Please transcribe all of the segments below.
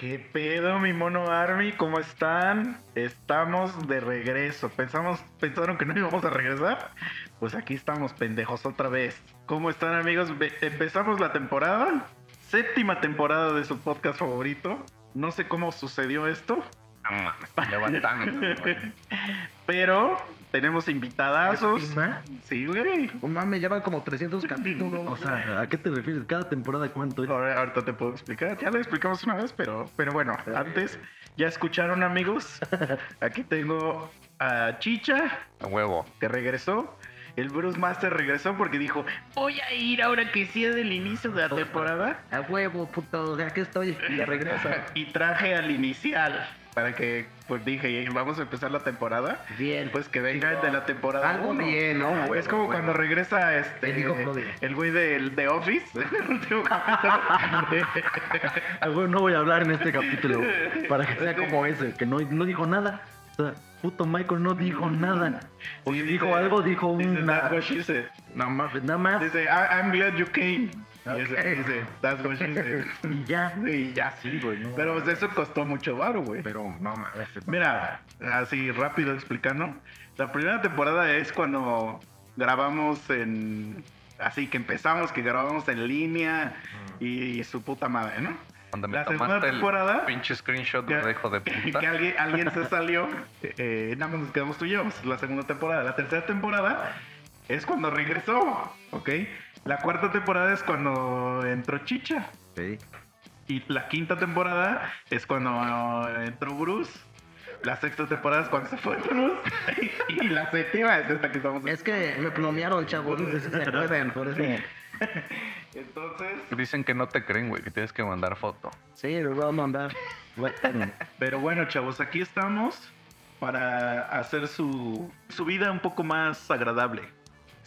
¿Qué pedo, mi mono Army? ¿Cómo están? Estamos de regreso. Pensamos, pensaron que no íbamos a regresar. Pues aquí estamos, pendejos, otra vez. ¿Cómo están, amigos? Empezamos la temporada, séptima temporada de su podcast favorito. No sé cómo sucedió esto, No levantando, pero tenemos invitadazos. Sí, güey. No mames, ya van como 300 capítulos. O sea, ¿a qué te refieres? ¿Cada temporada cuánto es? Ahora- Ahorita te puedo explicar. Ya lo explicamos una vez, pero, pero bueno, antes ya escucharon, amigos. Aquí tengo a Chicha, A huevo. que regresó. El Bruce Master regresó porque dijo, voy a ir ahora que sea del inicio de la temporada. a huevo, puto, ya que estoy. Ya regresa. Y traje al inicial para que, pues dije, vamos a empezar la temporada. Bien. Pues que venga el de la temporada. Algo uno. bien, ¿no? Es como cuando regresa este El güey del de Office. el último capítulo. Ah, no voy a hablar en este capítulo para que sea como ese, que no, no dijo nada. O sea, puto Michael no dijo nada. O si dijo algo, dijo Dice, un That's what nada. más, nada más. Dice, "I- I'm glad you came. Y ese- said. Y ya. Y ya. Sí, güey, no. Pero pues, eso costó mucho varo, güey. Pero no mames. Mira, así rápido explicando. La primera temporada es cuando grabamos en. Así que empezamos, que grabamos en línea y, su puta madre, ¿no? Cuando me La segunda tomaste el temporada- pinche screenshot Que, de hijo de que puta. alguien, alguien se salió, eh, nada más nos quedamos tú y yo. Es la segunda temporada. La tercera temporada es cuando regresó, ¿ok? La cuarta temporada es cuando entró Chicha. Sí. Y la quinta temporada es cuando entró Bruce. La sexta temporada es cuando se fue Bruce. y la séptima es esta que estamos. Es que me plomearon, chavos. No sé si se acuerdan, por eso. Entonces, Dicen que no te creen, güey, que tienes que mandar foto. Sí, lo voy a mandar. pero bueno, chavos, aquí estamos para hacer su, su vida un poco más agradable.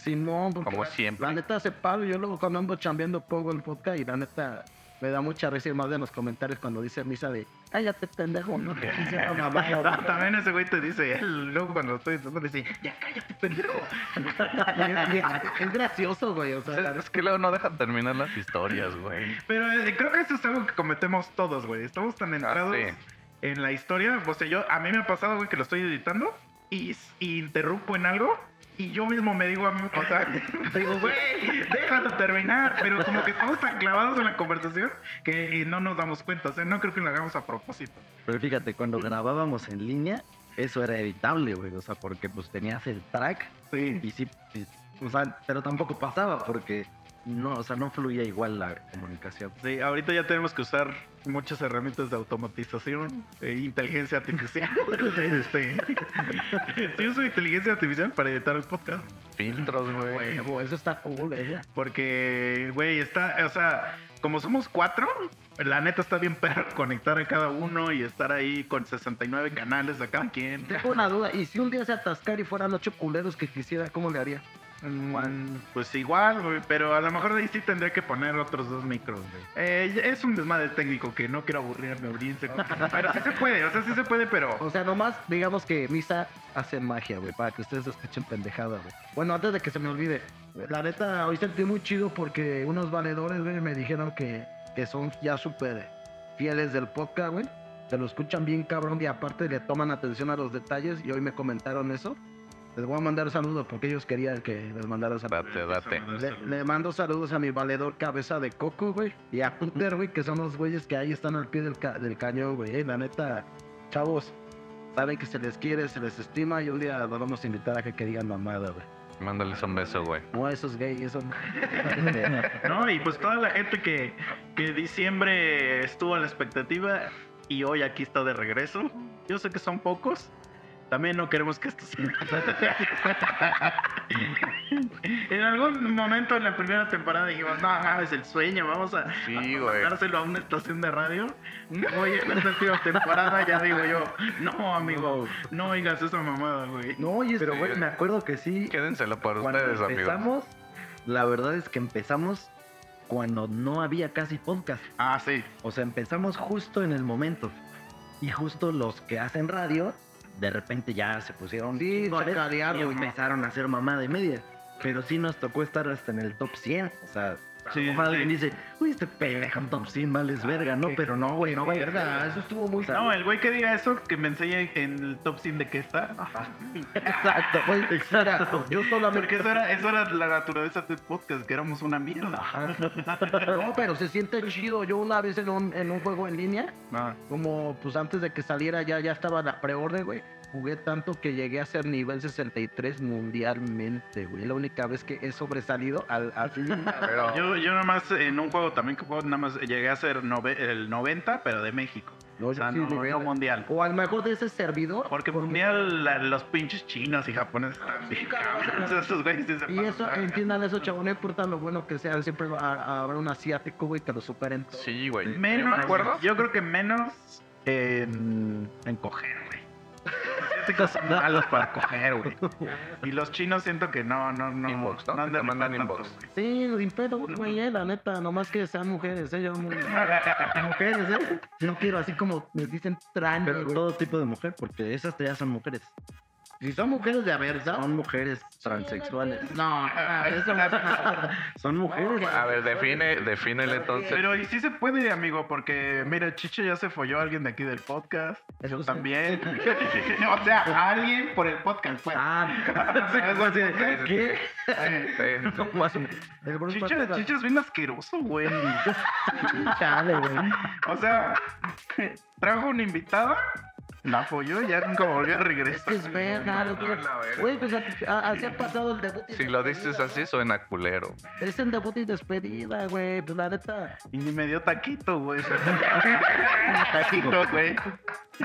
Simón, porque Como siempre. la neta hace palo. Yo luego cuando ando chambeando pongo el podcast y la neta me da mucha risa y más de los comentarios cuando dice misa de cállate pendejo, no te mamá. Ah, También ese güey te dice, él luego cuando lo estoy diciendo, dice, ya cállate, pendejo. es gracioso, güey. O sea, Es que luego no dejan terminar las historias, güey. Pero eh, creo que eso es algo que cometemos todos, güey. Estamos tan entrados sí. en la historia. O sea, yo, a mí me ha pasado, güey, que lo estoy editando y, y interrumpo en algo. Y yo mismo me digo a mí, o sea, digo, güey, déjalo terminar. Pero como que estamos tan clavados en la conversación que no nos damos cuenta. O sea, no creo que lo hagamos a propósito. Pero fíjate, cuando grabábamos en línea, eso era editable, güey. O sea, porque pues tenías el track Sí. y sí, sí, o sea, pero tampoco pasaba porque no, o sea, no fluía igual la comunicación. Sí, ahorita ya tenemos que usar muchas herramientas de automatización, e inteligencia artificial. Este, sí uso inteligencia artificial para editar el podcast. Filtros, güey. eso está cool, eh. Porque, güey, está, o sea, como somos cuatro, la neta está bien perro conectar a cada uno y estar ahí con 69 canales a cada quien. Tengo una duda. ¿Y si un día se atascara y fueran ocho culeros que quisiera, cómo le haría? Mm, Pues igual, güey, pero a lo mejor ahí sí tendría que poner otros dos micros, güey. Eh, es un desmadre técnico que no quiero aburrir a mi audiencia. Pero sí se puede, o sea, sí se puede, pero... O sea, nomás digamos que Misa hace magia, güey, para que ustedes escuchen pendejada, güey. Bueno, antes de que se me olvide, la neta, hoy sentí muy chido porque unos valedores, güey, me dijeron que, que son ya súper fieles del podcast, güey. Se lo escuchan bien cabrón y aparte le toman atención a los detalles y hoy me comentaron eso. Les voy a mandar saludos porque ellos querían que les mandara saludos. Date, date. Le, le mando saludos a mi valedor cabeza de coco, güey. Y a Punter, güey, que son los güeyes que ahí están al pie del, ca- del cañón, güey. Eh, La neta, chavos, saben que se les quiere, se les estima y un día los vamos a invitar a que, que digan mamada, güey. Mándales un beso, güey. No, esos gays, esos... No, y pues toda la gente que, que diciembre estuvo a la expectativa y hoy aquí está de regreso. Yo sé que son pocos. También no queremos que esto sea. en algún momento en la primera temporada dijimos, no, es el sueño, vamos a, Sí, a güey. dárselo a una estación de radio. Hoy en la séptima temporada ya digo yo, no, amigo, no oigas esa mamada, güey. No, oye, pero güey, me acuerdo que sí. Quédenselo para Cuando ustedes, amigos. empezamos, la verdad es que empezamos cuando no había casi podcast. Ah, sí. O sea, empezamos justo en el momento. Y justo los que hacen radio, de repente ya se pusieron Sí, y empezaron a hacer mamada y media. Pero sí nos tocó estar hasta en el top 100. O sea, Lo mejor alguien dice, uy, este pendejo en top 100 vales verga, ¿no? Pero no, güey, no, güey. Verga, eso estuvo muy No, el güey que diga eso, que me enseñe en el top 100 de qué está. Exacto, güey. Exacto. Yo solamente. Porque eso era, eso era la naturaleza del podcast, que éramos una mierda. No, pero se siente chido. Yo una vez en un, en un juego en línea, No. como pues antes de que saliera ya, ya estaba la preorden, güey. Jugué tanto que llegué a ser nivel 63 mundialmente, güey. La única vez que he sobresalido al, al Pero Yo, yo nada más en un juego también que juego, nada más llegué a ser nove- el 90, pero de México. No, O sea, sí, no, llegué no a- mundial. O a lo mejor de ese servidor. Porque mundial la- los pinches chinos y japoneses. Esos güeyes sí se Y eso, pasan. entiendan eso, chavos, no importa lo bueno que sea, siempre va a, a haber un asiático, güey, que lo superen sí, güey. Menos, ¿Me acuerdo? yo creo que menos en, en coger, güey. Asiáticos son malos para coger, güey. Y los chinos siento que no, no, no. Inbox, ¿no? de Te mandan tanto, inbox. Sí, sin pedo, güey, eh, la neta, nomás que sean mujeres, eh, yo mujeres, eh. No quiero así como me dicen trans, todo tipo de mujer, porque esas ya son mujeres. Si son mujeres de versa, Son mujeres transexuales. no, ah, eso no Son mujeres. A ver, define, defínele entonces. Pero y sí se puede, amigo, porque mira, Chicho ya se folló a alguien de aquí del podcast. Eso sí. También. o sea, alguien por el podcast, pues. Ah, algo así de, ¿qué? Chicho, Chicho es bien asqueroso, güey. Chale, güey. O sea, trajo una invitada, la folló y ya nunca volvió a Es que regresar. es verga, güey. Güey, pues a- a- así ha pasado el debut. y Si lo dices así, suena culero. Es el debut y despedida, güey. Pues la neta. Y ni me dio taquito, güey. taquito, güey.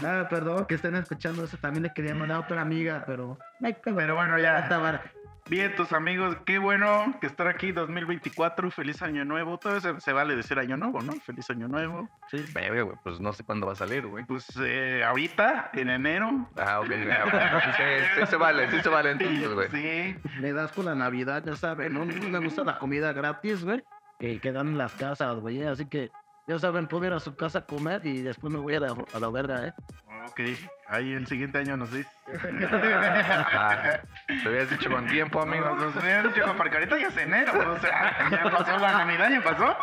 Nada, perdón que estén escuchando eso. También le quería mandar a otra amiga, pero. Pero bueno, ya. Bien, tus amigos, qué bueno que estar aquí 2024. Feliz año nuevo. Todo eso se vale decir año nuevo, ¿no? Feliz año nuevo. Sí, verga, güey. Pues no sé cuándo va a salir, güey. Pues eh, ahorita, en enero. Ah, ok. ok. Sí, sí se vale, sí se vale entonces, güey. Sí. Le das con la Navidad, ya saben, ¿no? No me gusta la comida gratis, güey. Que quedan en las casas, güey. Así que, ya saben, puedo ir a su casa a comer y después me voy a la, a la verga, ¿eh? Ok, ahí el siguiente año nos dice. Ah, Te habías dicho con tiempo, amigo. Nos hubieran dicho, porque ahorita ya es enero, o sea, ya pasó la Navidad, ya pasó.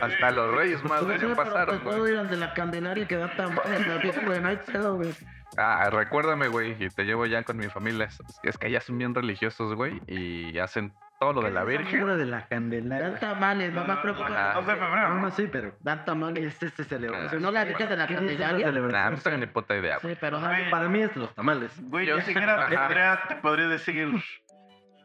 Hasta los Reyes más Pues, ya pasaron, pues puedo ir al de la Candelaria que da tan güey. No hay pedo, güey. Ah, recuérdame, güey, y te llevo ya con mi familia. Es, es que allá son bien religiosos, güey, y hacen todo lo de la Virgen. Figura de la Candelaria. Dan tamales, no me preocupes. Ah. 12 de febrero, No, ¿no? no, sí, pero Dan tamales. este se celebra. Si no la Virgen de la ¿Qué día es esa Candelaria. Nah, no tengo ni puta idea. Sí, pero Para mí es los tamales. Güey, Yo Ajá. podría, te podría decir.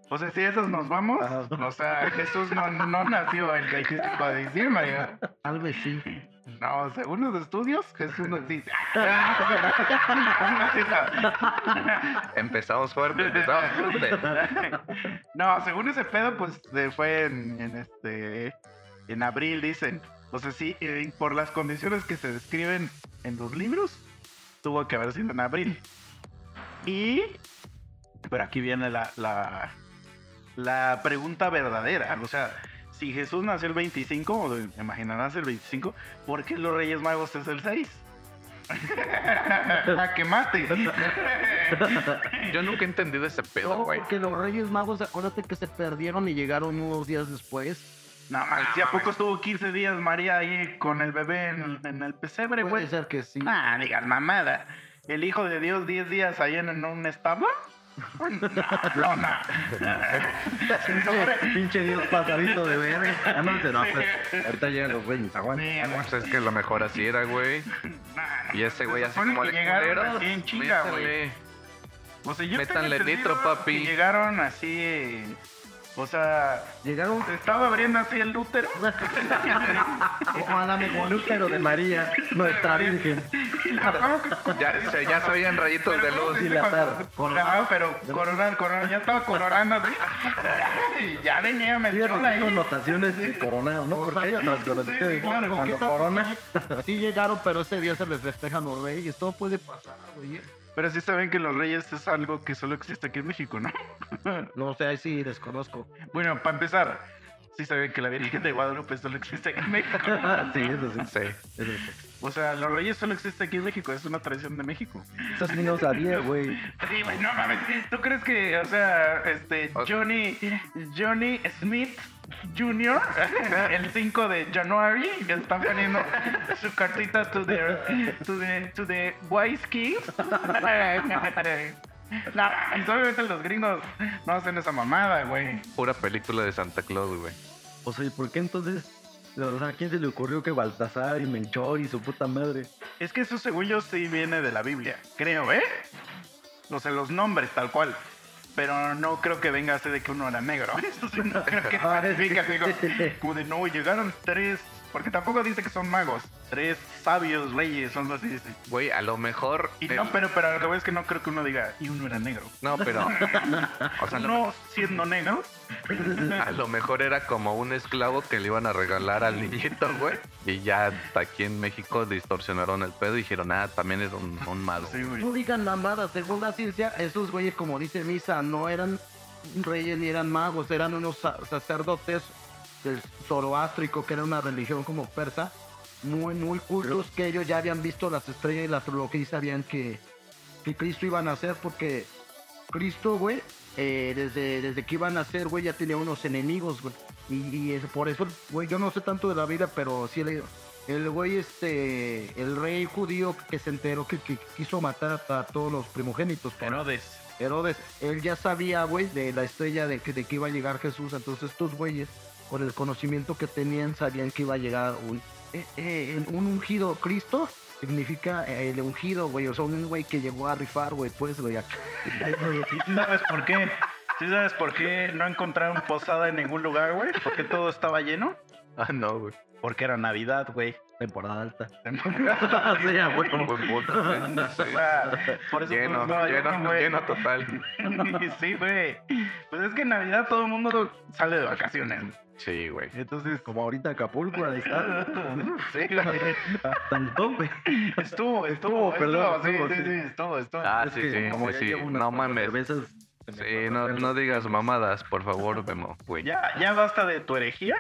O sea, si esos nos vamos, o sea, Jesús no, no nació el 25 de diciembre. tal vez sí. No, según los estudios, Jesús no existe. Empezamos fuerte, empezamos fuerte. No, según ese pedo, pues fue en, en este en abril, dicen. O sea, sí, eh, por las condiciones que se describen en los libros, tuvo que haber sido en abril. Y. Pero aquí viene la, la, la pregunta verdadera. O sea, si Jesús nació el 25, o imaginarás el 25, ¿por qué los Reyes Magos es el 6? ¡A que mate! Yo nunca he entendido ese pedo, No, güey. porque los Reyes Magos, acuérdate que se perdieron y llegaron unos días después. No, man, si a poco estuvo 15 días María ahí con el bebé en el, en el pesebre, Puede güey. ser que sí. Ah, digan mamada. ¿El hijo de Dios 10 días ahí en, en un establo? No, no, no. Pinche Dios pasadito de verga. Ah, no, no, pues, ahorita llegan los reyes, aguanta. Güey. Pues es que lo mejor así era, güey. Y ese güey así como llegaron culero. así en chinga, güey. métanle. O sea, yo Métanle nitro, papi. Llegaron así. O sea, Llegaron. se estaba abriendo así el útero. Ojalá me El útero de María, nuestra Virgen. Ya, se- ya se veían rayitos de luz. dilatado. Ah, pero coronar, coronar, ya estaba coronando. Y ya venía que ahí. connotaciones de coronado, ¿no? Porque claro, Cuando corona, Sí llegaron, pero ese día se les festejan los Reyes. Todo puede pasar, güey. Pero sí saben que los reyes es algo que solo existe aquí en México, ¿no? No sé, ahí sí desconozco. Bueno, para empezar, Sí saben que la Virgen de Guadalupe solo existe aquí en México. sí, eso sí. Sí. Eso sí. O sea, los reyes solo existe aquí en México, es una tradición de México. Sí no sabía, güey. Sí, güey, no mames. ¿Tú crees que, o sea, este, O- Johnny, Johnny Smith Jr., el 5 de January, que están poniendo su cartita to the, to the, to the wise kids? No, obviamente los gringos no hacen esa mamada, güey. Pura película de Santa Claus, güey. O sea, ¿y por qué entonces? O sea, ¿a quién se le ocurrió que Baltasar y Melchor y su puta madre? Es que eso según yo sí viene de la Biblia, creo, ¿eh? O sea, los nombres tal cual. Pero no creo que venga así de que uno era negro. Eso sí no creo que Ah, que- así como, como de no, llegaron tres, porque tampoco dice que son magos, tres sabios reyes, son así dice. Güey, a lo mejor. Y no, pero, pero lo que voy es que no creo que uno diga, y uno era negro. No, pero. O sea, No siendo negro, a lo mejor era como un esclavo que le iban a regalar al niñito, güey. Y ya aquí en México distorsionaron el pedo y dijeron, ah, también es un, un mago. sí. No digan mamadas, según la ciencia, esos güeyes, como dice Misa, no eran reyes ni eran magos, eran unos sa- sacerdotes del zoroástrico, que era una religión como persa, muy, muy cultos, que ellos ya habían visto las estrellas y la astrología y sabían que, que Cristo iba a nacer, porque Cristo, güey, eh, desde, desde que iba a nacer, güey, ya tenía unos enemigos, güey. Y, y es por eso, güey, yo no sé tanto de la vida, pero sí leído. El güey, este, el rey judío que se enteró que, que quiso matar a, a todos los primogénitos. Herodes. Herodes, él ya sabía, güey, de la estrella de que, de que iba a llegar Jesús. Entonces estos güeyes, por el conocimiento que tenían, sabían que iba a llegar un, eh, eh, un ungido. Cristo significa eh, el ungido, güey. O sea, un güey que llegó a rifar, güey, pues, güey. acá. ¿Sabes por qué? ¿Sí sabes por qué no encontraron posada en ningún lugar, güey? Porque todo estaba lleno. Ah, no, güey. Porque era Navidad, güey. Temporada alta. sí, a huevo. Buen punto, sí. O sea, por eso Lleno, no, yo lleno, no, güey. lleno total. sí, güey. Pues es que en Navidad todo el mundo sale de vacaciones. Sí, güey. Entonces, Como ahorita Acapulco, está. sí, güey. Hasta el tope. Estuvo, estuvo, perdón, sí, estuvo, sí, sí. sí, estuvo, estuvo. Ah, Es sí, que sí, como sí, sí. No mames. cervezas, Sí, no, no digas mamadas, por favor, Memo, güey. Ya, ya basta de tu herejía.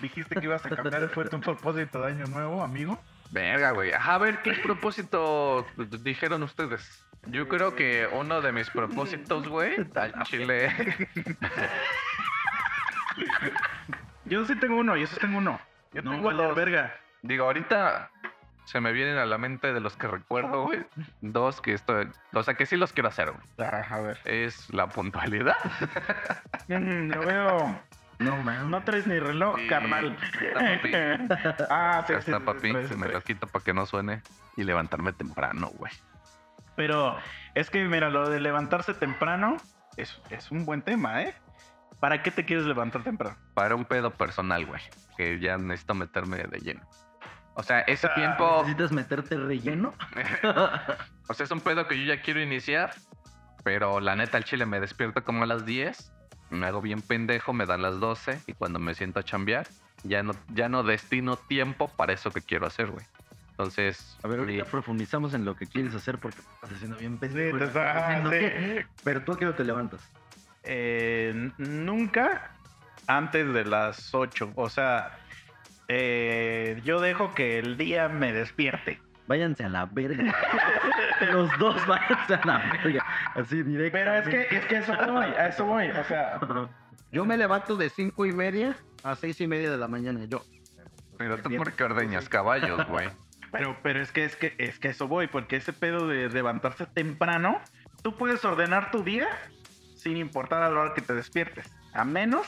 Dijiste que ibas a cambiar fuerte un propósito de año nuevo, amigo. Verga, güey. A ver, ¿qué propósito dijeron ustedes? Yo creo que uno de mis propósitos, güey, al chile. Yo sí tengo uno, yo sí tengo uno. Yo No, tengo dos. verga. Digo, ahorita se me vienen a la mente de los que recuerdo, güey. Dos que esto, o sea, que sí los quiero hacer, güey. Ah, a ver. Es la puntualidad. Mm, veo. No, man. No traes ni reloj, carnal. está, papi. ah, sí, Ya sí, está, sí, papi. traes, Se me traes. lo quito para que no suene y levantarme temprano, güey. Pero es que, mira, lo de levantarse temprano es, es un buen tema, ¿eh? ¿Para qué te quieres levantar temprano? Para un pedo personal, güey. Que ya necesito meterme de lleno. O sea, ese Ah, tiempo. ¿Necesitas meterte relleno? o sea, es un pedo que yo ya quiero iniciar. Pero la neta, al chile me despierto como a las 10. Me hago bien pendejo, me dan las 12. Y cuando me siento a chambear, ya no, ya no destino tiempo para eso que quiero hacer, güey. Entonces, A ver, ahorita sí, profundizamos en lo que quieres hacer porque estás haciendo bien pendejo. te está- Estás haciendo sí. Pero tú a qué hora te levantas. Eh, nunca antes de las 8. O sea, eh, yo dejo que el día me despierte. Váyanse a la verga. Los dos váyanse a la verga. Así directo. Pero es que, es que a eso voy, a eso voy. O sea, Yo me levanto de cinco y media a seis y media de la mañana. Yo. pero tú por qué ordeñas caballos, güey. pero, pero es que es que es que a eso voy, porque ese pedo de levantarse temprano, tú puedes ordenar tu día sin importar a la hora que te despiertes. A menos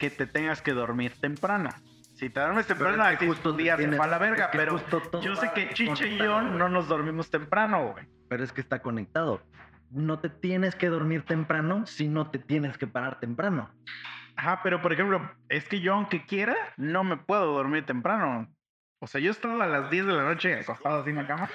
que te tengas que dormir temprano. Si te duermes temprano, es que justo tu día se la verga, es que pero yo sé que Chiche y yo no nos dormimos temprano, güey. Pero es que está conectado. No te tienes que dormir temprano si no te tienes que parar temprano. Ajá, pero por ejemplo, es que yo aunque quiera, no me puedo dormir temprano. O sea, yo he estado a las 10 de la noche acostado así en la cama.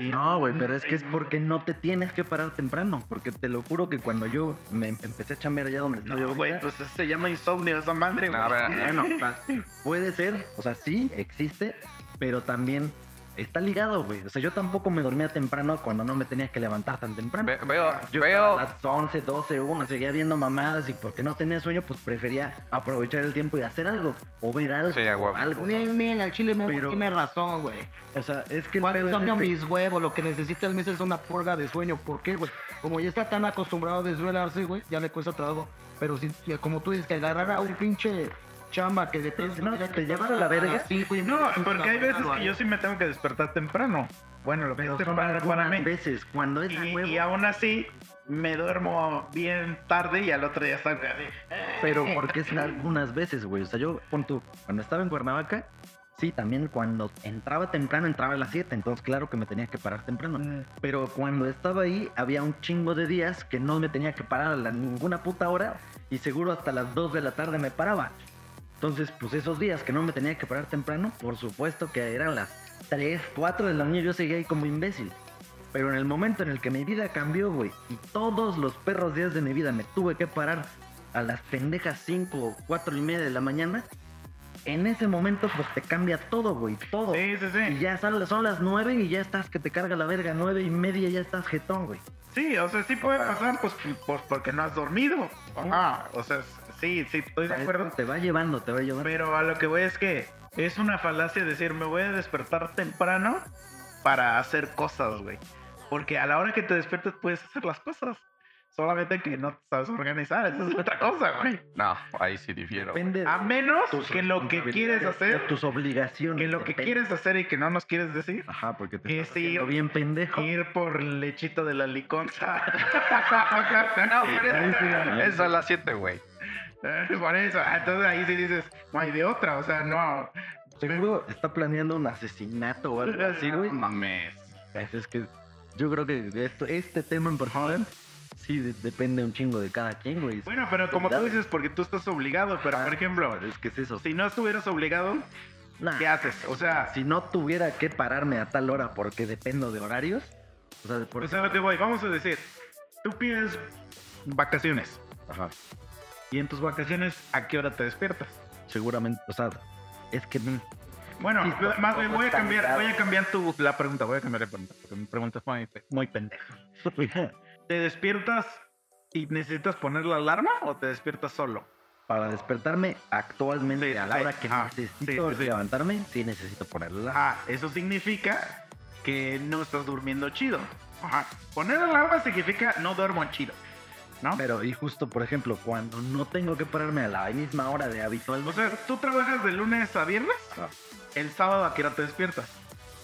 Y No, güey, pero es que es porque no te tienes que parar temprano. Porque te lo juro que cuando yo me em- empecé a chambear allá donde estoy No, yo, güey, pues se llama insomnio esa madre, No, güey. ver, Bueno, puede ser, o sea, sí, existe, pero también está ligado, güey. O sea, yo tampoco me dormía temprano cuando no me tenía que levantar tan temprano. Ve- veo, Yo veo, a las 11, 12, 1 seguía viendo mamadas y porque no tenía sueño, pues prefería aprovechar el tiempo y hacer algo. O ver algo. Sí, o algo. Bien, bien, al chile me Pero- tiene razón, güey. O sea, es que Cuando pedo es cambio que- mis huevos, lo que necesita el mes es una purga de sueño. ¿Por qué, güey? Como ya está tan acostumbrado a desvelarse, güey, ya le cuesta trabajo. Pero si, como tú dices, que agarrar a un pinche chamba que depende... No, te llevar a la verga. Sí, güey. No, porque hay veces que yo sí me tengo que despertar temprano. Bueno, lo que es temprano para mí. veces, cuando es Y, y aún así me duermo bien tarde y al otro día salgo así. Pero porque es algunas veces, güey. O sea, yo, pon tú, cuando estaba en Cuernavaca, sí, también cuando entraba temprano, entraba a las 7, entonces claro que me tenía que parar temprano. Pero cuando estaba ahí, había un chingo de días que no me tenía que parar a la- ninguna puta hora y seguro hasta las 2 de la tarde me paraba. Entonces, pues esos días que no me tenía que parar temprano, por supuesto que eran las 3, 4 de la mañana, yo seguía ahí como imbécil. Pero en el momento en el que mi vida cambió, güey, y todos los perros días de mi vida me tuve que parar a las pendejas 5 o 4 y media de la mañana, en ese momento pues te cambia todo, güey, todo. Sí, sí, Y sí. ya son, son las 9 y ya estás que te carga la verga, 9 y media ya estás jetón, güey. Sí, o sea, sí puede pasar, pues, pues porque no has dormido. Ajá, o sea, sí, sí, estoy de acuerdo. Te va llevando, te va llevando. Pero a lo que voy es que es una falacia decir, me voy a despertar temprano para hacer cosas, güey. Porque a la hora que te despiertes puedes hacer las cosas. Solamente que no te sabes organizar, esa es otra cosa, güey. no, ahí sí difiero. Depende A menos que lo que quieres hacer, tus obligaciones. que lo que quieres hacer y que no nos quieres decir, Ajá, porque te estás sí, haciendo bien pendejo. ir por lechito de la liconza. No, pero es a las 7, güey. Por eso, ah, entonces ahí sí dices, no hay de otra, o sea, no. Seguro está planeando un asesinato o algo así, güey. Mames. Es es que yo creo que esto, este tema en particular sí de- depende un chingo de cada quien, güey. Bueno, pero como tú dices, porque tú estás obligado, pero por ejemplo, Es que es eso. si no estuvieras obligado, Nah, ¿qué haces? O sea, si no tuviera que pararme a tal hora porque dependo de horarios, o sea, por o sea, que voy, vamos a decir, tú pides vacaciones Ajá, y en tus vacaciones, ¿a qué hora te despiertas? seguramente, o sea, es que Bueno, Sí, más bien voy a cambiar, voy a cambiar tu, la pregunta, voy a cambiar la pregunta, porque mi pregunta es muy, pe- muy pendeja. ¿Te despiertas y necesitas poner la alarma o te despiertas solo? para despertarme actualmente Sí, a la hora que ah, necesito sí, levantarme, sí necesito ponerla. Ah, eso significa que no estás durmiendo chido. Ajá. Poner alarma significa no duermo chido. ¿No? Pero, y justo, por ejemplo, cuando no tengo que pararme a la misma hora de habitual, O sea, ¿tú trabajas de lunes a viernes? Ah. El sábado a qué hora te despiertas.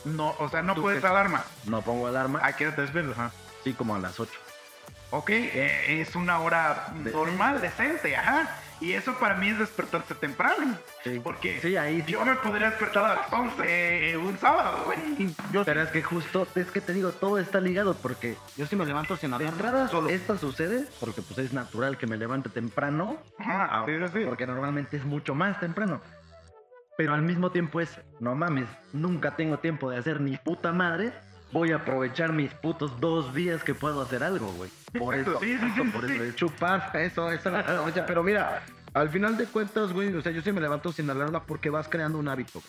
No, o sea, no ¿Tú puedes qué? alarma. no pongo alarma, ¿A qué hora te despiertas? Ajá. sí como a las 8. Ok, eh, es una hora normal, decente, ajá. Y eso para mí es despertarse temprano. Sí. Porque Sí, ahí sí. yo me podría despertar a las 11 eh, un sábado, güey. Yo, Pero es que justo, es que te digo, todo está ligado porque yo sí me levanto sin de alarma. entrada Solo. esto sucede porque pues es natural que me levante temprano, Ajá, ah, sí, sí. porque normalmente es mucho más temprano. Pero al mismo tiempo es, no mames, nunca tengo tiempo de hacer ni puta madre. Voy a aprovechar mis putos dos días que puedo hacer algo, güey. Por eso, sí, sí, sí, por eso Chupar, eso, eso. pero mira, al final de cuentas, güey, o sea, yo sí me levanto sin alarma porque vas creando un hábito.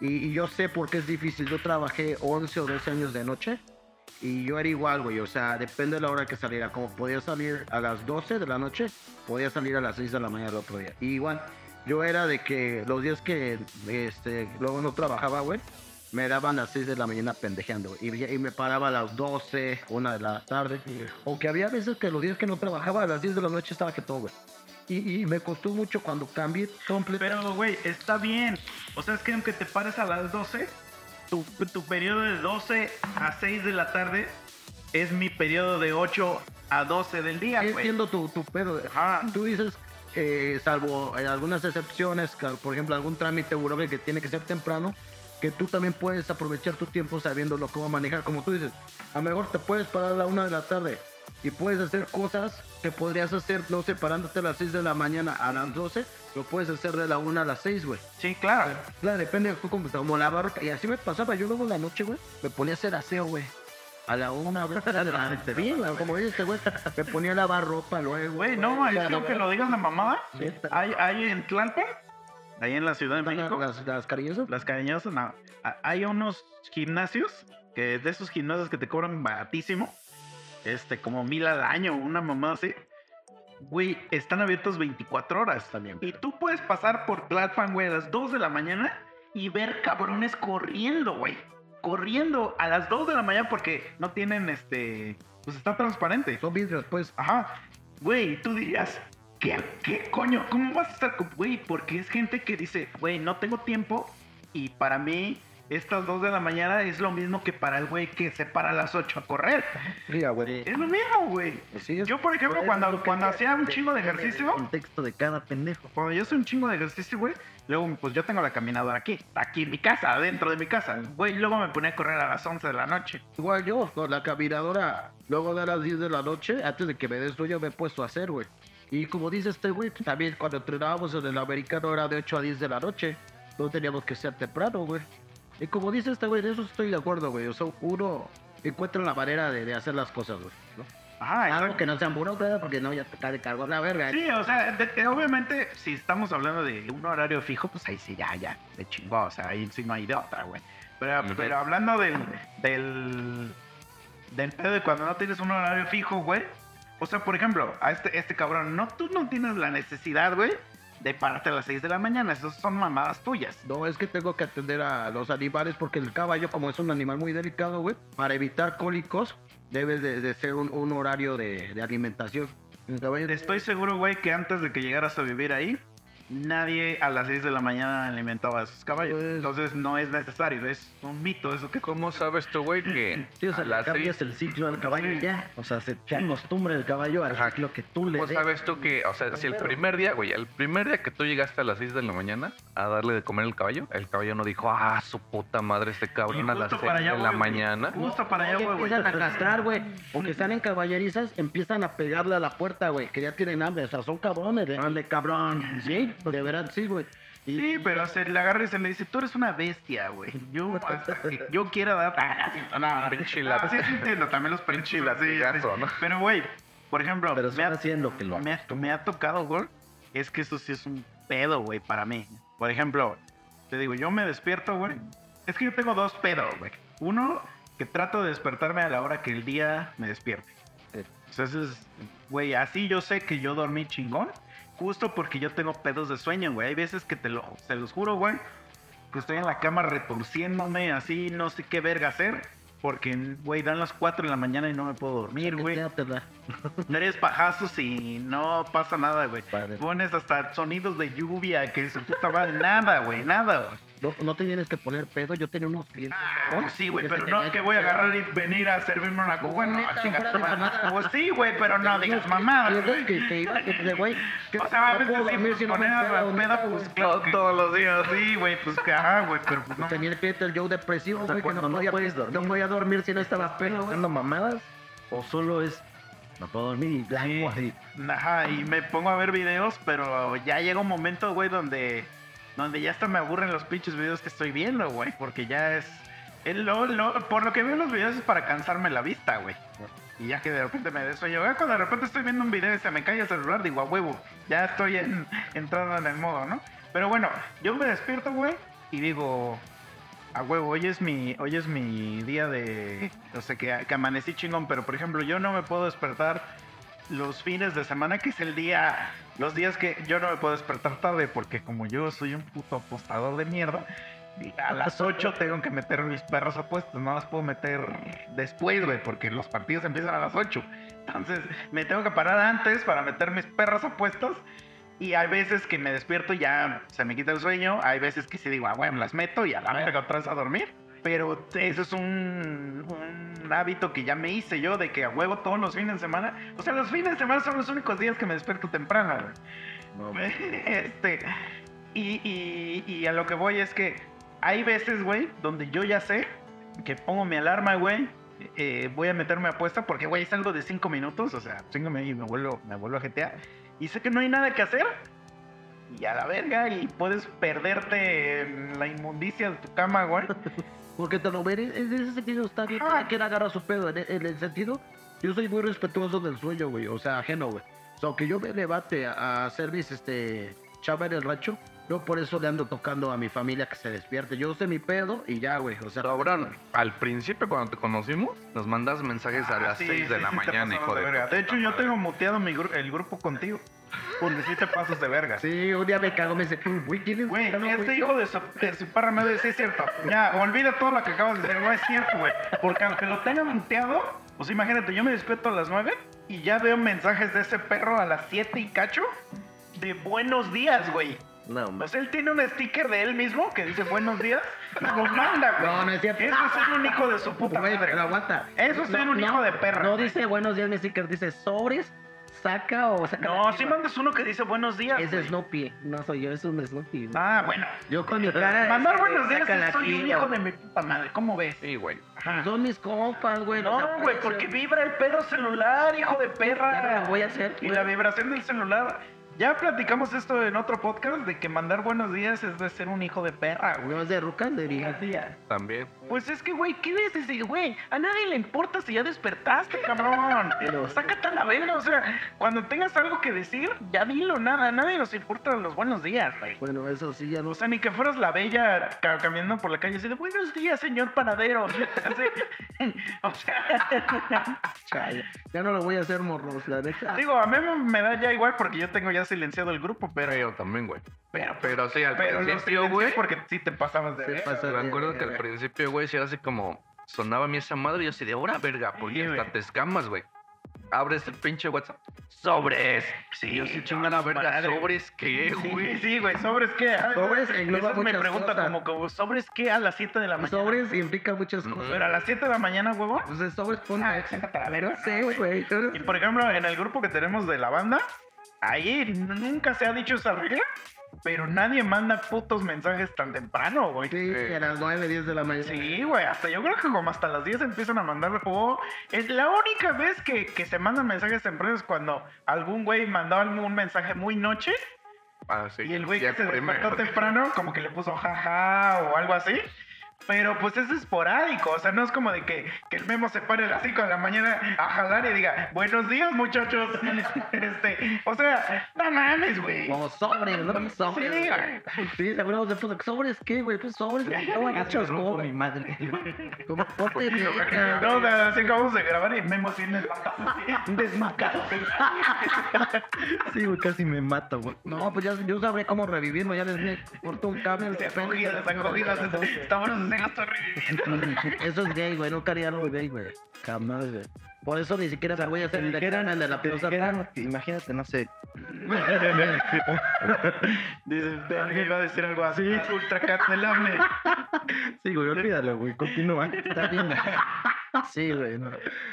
Y, y yo sé por qué es difícil. Yo trabajé 11 o 12 años de noche y yo era igual, güey. O sea, depende de la hora que saliera. Como podía salir a las 12 de la noche, podía salir a las 6 de la mañana el otro día. Y igual, yo era de que los días que este, luego no trabajaba, güey, me daban a las 6 de la mañana pendejeando. Y, y me paraba a las 12, 1 de la tarde. O que había veces que los días que no trabajaba a las 10 de la noche estaba que todo, güey. Y, y me costó mucho cuando cambié completamente. Pero, güey, está bien. O sea, es que aunque te pares a las 12, tu, tu periodo de 12 a 6 de la tarde es mi periodo de 8 a 12 del día, güey. Entiendo tu, tu pedo. Ajá. Tú dices, eh, salvo en algunas excepciones, por ejemplo, algún trámite burocrático que tiene que ser temprano, que tú también puedes aprovechar tu tiempo sabiendo lo que va a manejar. Como tú dices, a lo mejor te puedes parar a la una de la tarde y puedes hacer cosas que podrías hacer, no sé, parándote a las 6 de la mañana a las 12, lo puedes hacer de la 1 a las 6, güey. Sí, claro. Claro, depende de tú como, como la barroca. Y así me pasaba. Yo luego en la noche, güey, me ponía a hacer aseo, güey. A la una, güey. Bien, como dice este güey. Me ponía a lavar ropa luego. Güey, no, es que aunque lo digas de mamada, hay, hay en Tlalpan ahí en la Ciudad de México. Las, las cariñosas. Las cariñosas, no. A- Hay unos gimnasios, que de esos gimnasios que te cobran baratísimo, este, como mil al año, una mamá así. Güey, están abiertos 24 horas. También. Y tú puedes pasar por Tlalpan, güey, a las 2 de la mañana y ver cabrones corriendo, güey. Corriendo a las 2 de la mañana porque no tienen este. Pues está transparente. Son vidrios, pues. Ajá. Güey, tú dirías, ¿qué, ¿qué coño? ¿Cómo vas a estar con... Güey, porque es gente que dice, güey, no tengo tiempo y para mí estas 2 de la mañana es lo mismo que para el güey que se para a las 8 a correr. Mira, güey. Es lo mismo, güey. Sí, Yo, por ejemplo, Pues, cuando, cuando hacía un chingo de ejercicio, El contexto de cada pendejo. cuando yo hacía un chingo de ejercicio, güey, luego pues yo tengo la caminadora aquí, aquí en mi casa, adentro de mi casa. Güey, luego me ponía a correr a las 11 de la noche. Igual yo, con la caminadora, luego de las 10 de la noche, antes de que me des sueño, me he puesto a hacer, güey. Y como dice este güey, también cuando entrenábamos en el americano era de 8 a 10 de la noche. No teníamos que ser temprano, güey. Y como dice este güey, de eso estoy de acuerdo, güey. O sea, uno encuentra la manera de, de hacer las cosas, güey. ¿no? Ajá, Algo exacto. que no sean burocratas, porque no, ya te cae de cargo la verga. Sí, o sea, de- de- obviamente, si estamos hablando de un horario fijo, pues ahí sí, ya, ya, de chingó, o sea, ahí sí no hay de otra, güey. Pero, pero hablando del, del, del pedo de cuando no tienes un horario fijo, güey. O sea, por ejemplo, a este, este cabrón, no, tú no tienes la necesidad, güey, de pararte a las 6 de la mañana, esas son mamadas tuyas. No, es que tengo que atender a los animales porque el caballo, como es un animal muy delicado, güey, para evitar cólicos, debe de, de ser un, un horario de, de alimentación. El caballo Estoy seguro, güey, que antes de que llegaras a vivir ahí, nadie a las 6 de la mañana alimentaba a sus caballos. Pues- Entonces no es necesario, es un mito eso que ¿Cómo sabes tú, güey, que Sí, o sea, a las cambias seis- el ciclo al caballo y ya. O sea, se, se acostumbra el caballo al Ajá. ciclo que tú le ¿Cómo des. sabes tú que, o sea, si el primer día, güey, el primer día que tú llegaste a las 6 de la mañana a darle de comer al caballo, el caballo no dijo, ah, su puta madre, este cabrón a las justo 6 para allá de la güey. mañana. Justo para allá, güey, güey. empiezan a castrar, güey. O que están en caballerizas, empiezan a pegarle a la puerta, güey. Que ya tienen hambre. O sea, son cabrones. Órale, cabrón. Sí, de verdad, sí, güey. Y- Sí, pero se le agarra y se le dice, tú eres una bestia, güey. Yo, hasta que yo quiera dar... Ah, lata. sí, entiendo, también los pinches sí. Pero, güey, por ejemplo, Pero me, ha, haciendo que lo me, ha, me ha tocado, güey, es que eso sí es un pedo, güey, para mí. Por ejemplo, te digo, yo me despierto, güey. Es que yo tengo dos pedos, güey. Uno, que trato de despertarme a la hora que el día me despierte. Entonces, güey, así yo sé que yo dormí chingón. Justo porque yo tengo pedos de sueño, güey. Hay veces que te lo, se los juro, güey, que estoy en la cama retorciéndome así, no sé qué verga hacer. Porque, güey, dan las 4 de la mañana y no me puedo dormir, güey. Eres pajazos y no pasa nada, güey. Pones hasta sonidos de lluvia, que su puta madre, nada, güey, nada, güey. No, no te tienes que poner pedo. Yo tenía unos clientes. Pues sí, güey, pero no tenían que voy a agarrar y venir a servirme una coca. No, chinga tu madre. Pues sí, güey, pero no digas entonces que, que iba, que, güey, O sea, a no veces sí, pues, si no me poner a pedo, pues claro Todos los días. Sí, güey, pues que ajá, güey, pero pues no. Tenía el cliente yo depresivo, güey, que no no podía, dormir. no podía dormir si no estaba pedo, güey. ¿Haciendo mamadas? ¿O solo es no puedo dormir y blanco así? Ajá, y me pongo a ver videos, pero ya llega un momento, güey, donde, donde ya hasta me aburren los pinches videos que estoy viendo, güey, porque ya es... el lo- lo- por lo que veo los videos es para cansarme la vista, güey. Y ya que de repente me des sueño, güey, cuando de repente estoy viendo un video y se me cae el celular, digo, a huevo, ya estoy en, entrando en el modo, ¿no? Pero bueno, yo me despierto, güey, y digo, a huevo, hoy es mi, hoy es mi día de, o sea, que, que amanecí chingón, pero por ejemplo, yo no me puedo despertar los fines de semana, que es el día, los días que yo no me puedo despertar tarde, porque como yo soy un puto apostador de mierda, a las 8 tengo que meter mis perros apuestos, no las puedo meter después, güey, porque los partidos empiezan a las 8. Entonces, me tengo que parar antes para meter mis perros apuestos. Y hay veces que me despierto y ya se me quita el sueño. Hay veces que sí digo, ah, bueno, las meto y a la verga otra vez a dormir. Pero eso es un, un hábito que ya me hice yo de que a huevo todos los fines de semana. O sea, los fines de semana son los únicos días que me despierto temprano, güey. Este, y, y- y a lo que voy es que hay veces, güey, donde yo ya sé que pongo mi alarma, güey. eh, voy a meterme a apuesta porque, güey, es algo de 5 minutos. O sea, 5 minutos y me vuelvo, me vuelvo a GTA. Y sé que no hay nada que hacer. Y a la verga, y puedes perderte en la inmundicia de tu cama, güey. Porque te lo ven, en ese sentido está bien, Ajá. cada quien agarra su pedo. En, en el sentido, yo soy muy respetuoso del sueño, güey, o sea, ajeno, güey. O sea, aunque yo me levante a, a hacer mis, este, chamba en el rancho, Yo por eso le ando tocando a mi familia que se despierte. Yo sé mi pedo y ya, güey. O sea, Cabrón, al principio cuando te conocimos, nos mandas mensajes a Ah, las sí, 6 de sí, la sí mañana, hijo de... verga. De hecho, yo tengo muteado mi gru- el grupo contigo. Porque sí te pasas de verga. Sí, un día me cago, me dice, güey, ¿quién es? Güey, este güey. hijo de su, de su parra madre, sí es cierto. Ya, olvida todo lo que acabas de decir, no es cierto, güey. Porque aunque lo tenga muteado, pues imagínate, yo me despierto a las 9 y ya veo mensajes de ese perro a las 7 y cacho de buenos días, güey. No, sea, él tiene un sticker de él mismo que dice buenos días. Nos manda, güey. No, no es cierto. Eso es ser un hijo de su puta Güey, madre. pero aguanta. Eso es ser un hijo de perra. No dice buenos días, mi sticker dice sobres, saca o saca. No, la sí mandas uno que dice buenos días. Es güey. Snoopy, no soy yo, es un Snoopy. güey. Ah, bueno. Yo con mi cara. Mandar buenos días saca la soy un chiva, hijo de mi puta madre. ¿Cómo ves? Sí, güey. Ajá. Son mis compas, güey. No, güey, porque vibra el perro celular, hijo de perra. voy a hacer, Y güey. la vibración del celular. Ya platicamos esto en otro podcast de que mandar buenos días es de ser un hijo de perra, güey. No es de Rucandería. También. Pues es que, güey, ¿qué ves ese, güey? A nadie le importa si ya despertaste, cabrón. Pero- Sácate a la verga, o sea, cuando tengas algo que decir, ya dilo, nada. A nadie nos importan los buenos días, güey. Bueno, eso sí, ya no O sea, ni que fueras la bella ca- caminando por la calle así de buenos días, señor panadero. Así, o sea, Ya no lo voy a hacer morros, la neta. digo, a mí me- da ya igual porque yo tengo ya silenciado el grupo, pero. Pero yo también, güey. Pero, Pero sí, al pero principio, güey. porque sí te pasabas de Se verga. pasa Me de acuerdo que al principio, güey, sí era así como... Sonaba a mí esa madre y yo así de, hora, verga, porque Sí, hasta güey. te escamas, güey. Abres el pinche WhatsApp. ¡Sobres! Sí, yo sí chingada verga. madre. ¿Sobres qué, Sí, güey? sí, güey, ¿sobres qué? Ah, Sobres engloba esa es mi muchas pregunta, cosas. como, como, ¿sobres qué a las 7 de la mañana? Sobres implica muchas cosas. Pero a las 7 de la mañana, huevo. Pues el sobres. Ah, sácate a la verga. Sí, güey, güey. Y por ejemplo, en el grupo que tenemos de la banda, ahí nunca se ha dicho esa regla, pero nadie manda putos mensajes tan temprano, güey. Sí, a las 9, 10 de la mañana. Sí, güey, hasta yo creo que como hasta las 10 empiezan a mandar o es la única vez que, que se mandan mensajes tempranos es cuando algún güey mandó algún mensaje muy noche Ah, sí. y el güey que se despertó temprano como que le puso jaja o algo así. Pero pues es esporádico, o sea, no es como de que, que el memo se pare a las 5 de la mañana a jalar y diga, buenos días muchachos. este, o sea, no mames, güey. Como sobres, ¿no? Sobres. Sí, güey. Sí, seguro se puso. ¿Sobres qué, güey? Pues sobres. No, ¿cómo? mi madre. Como ponte No, así acabamos de grabar y Memo tiene desmacado. Sí, güey, casi me mata, güey. No, pues ya yo sabré cómo revivirlo. Ya les corto un cable. Se acogidas, acogidas, estamos reviviendo. Eso es gay, güey. Nunca haría algo gay, güey. Jamás, güey. Por eso ni siquiera se voy a hacer el de el de la pelusa. dijeran, imagínate, no sé. Dice, alguien iba a decir algo así, ultra cancelable. Sí, güey, olvídalo, güey, continúa. Está bien. Sí, güey. no.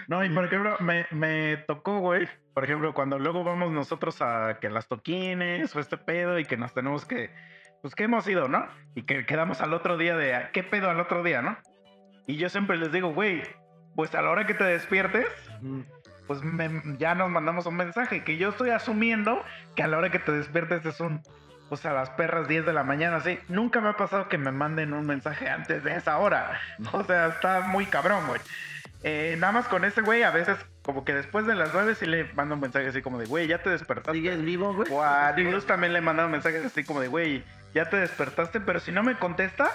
No, y por ejemplo, me, me tocó, güey. Por ejemplo, cuando luego vamos nosotros a que las toquines o este pedo y que nos tenemos que. Pues que hemos ido, ¿no? Y que quedamos al otro día de. "¿A ¿Qué pedo al otro día, no? Y yo siempre les digo, güey, pues a la hora que te despiertes, pues me- ya nos mandamos un mensaje. Que yo estoy asumiendo que a la hora que te despiertes es un. Pues a las perras 10 de la mañana, así. Nunca me ha pasado que me manden un mensaje antes de esa hora. O sea, está muy cabrón, güey. Eh, nada más con ese güey, a veces, como que después de las 9 sí le mando un mensaje así como de, güey, ya te despertaste. ¿Sigues vivo, güey? O a Luz también le he mandado mensajes así como de, güey, ya te despertaste, pero si no me contesta,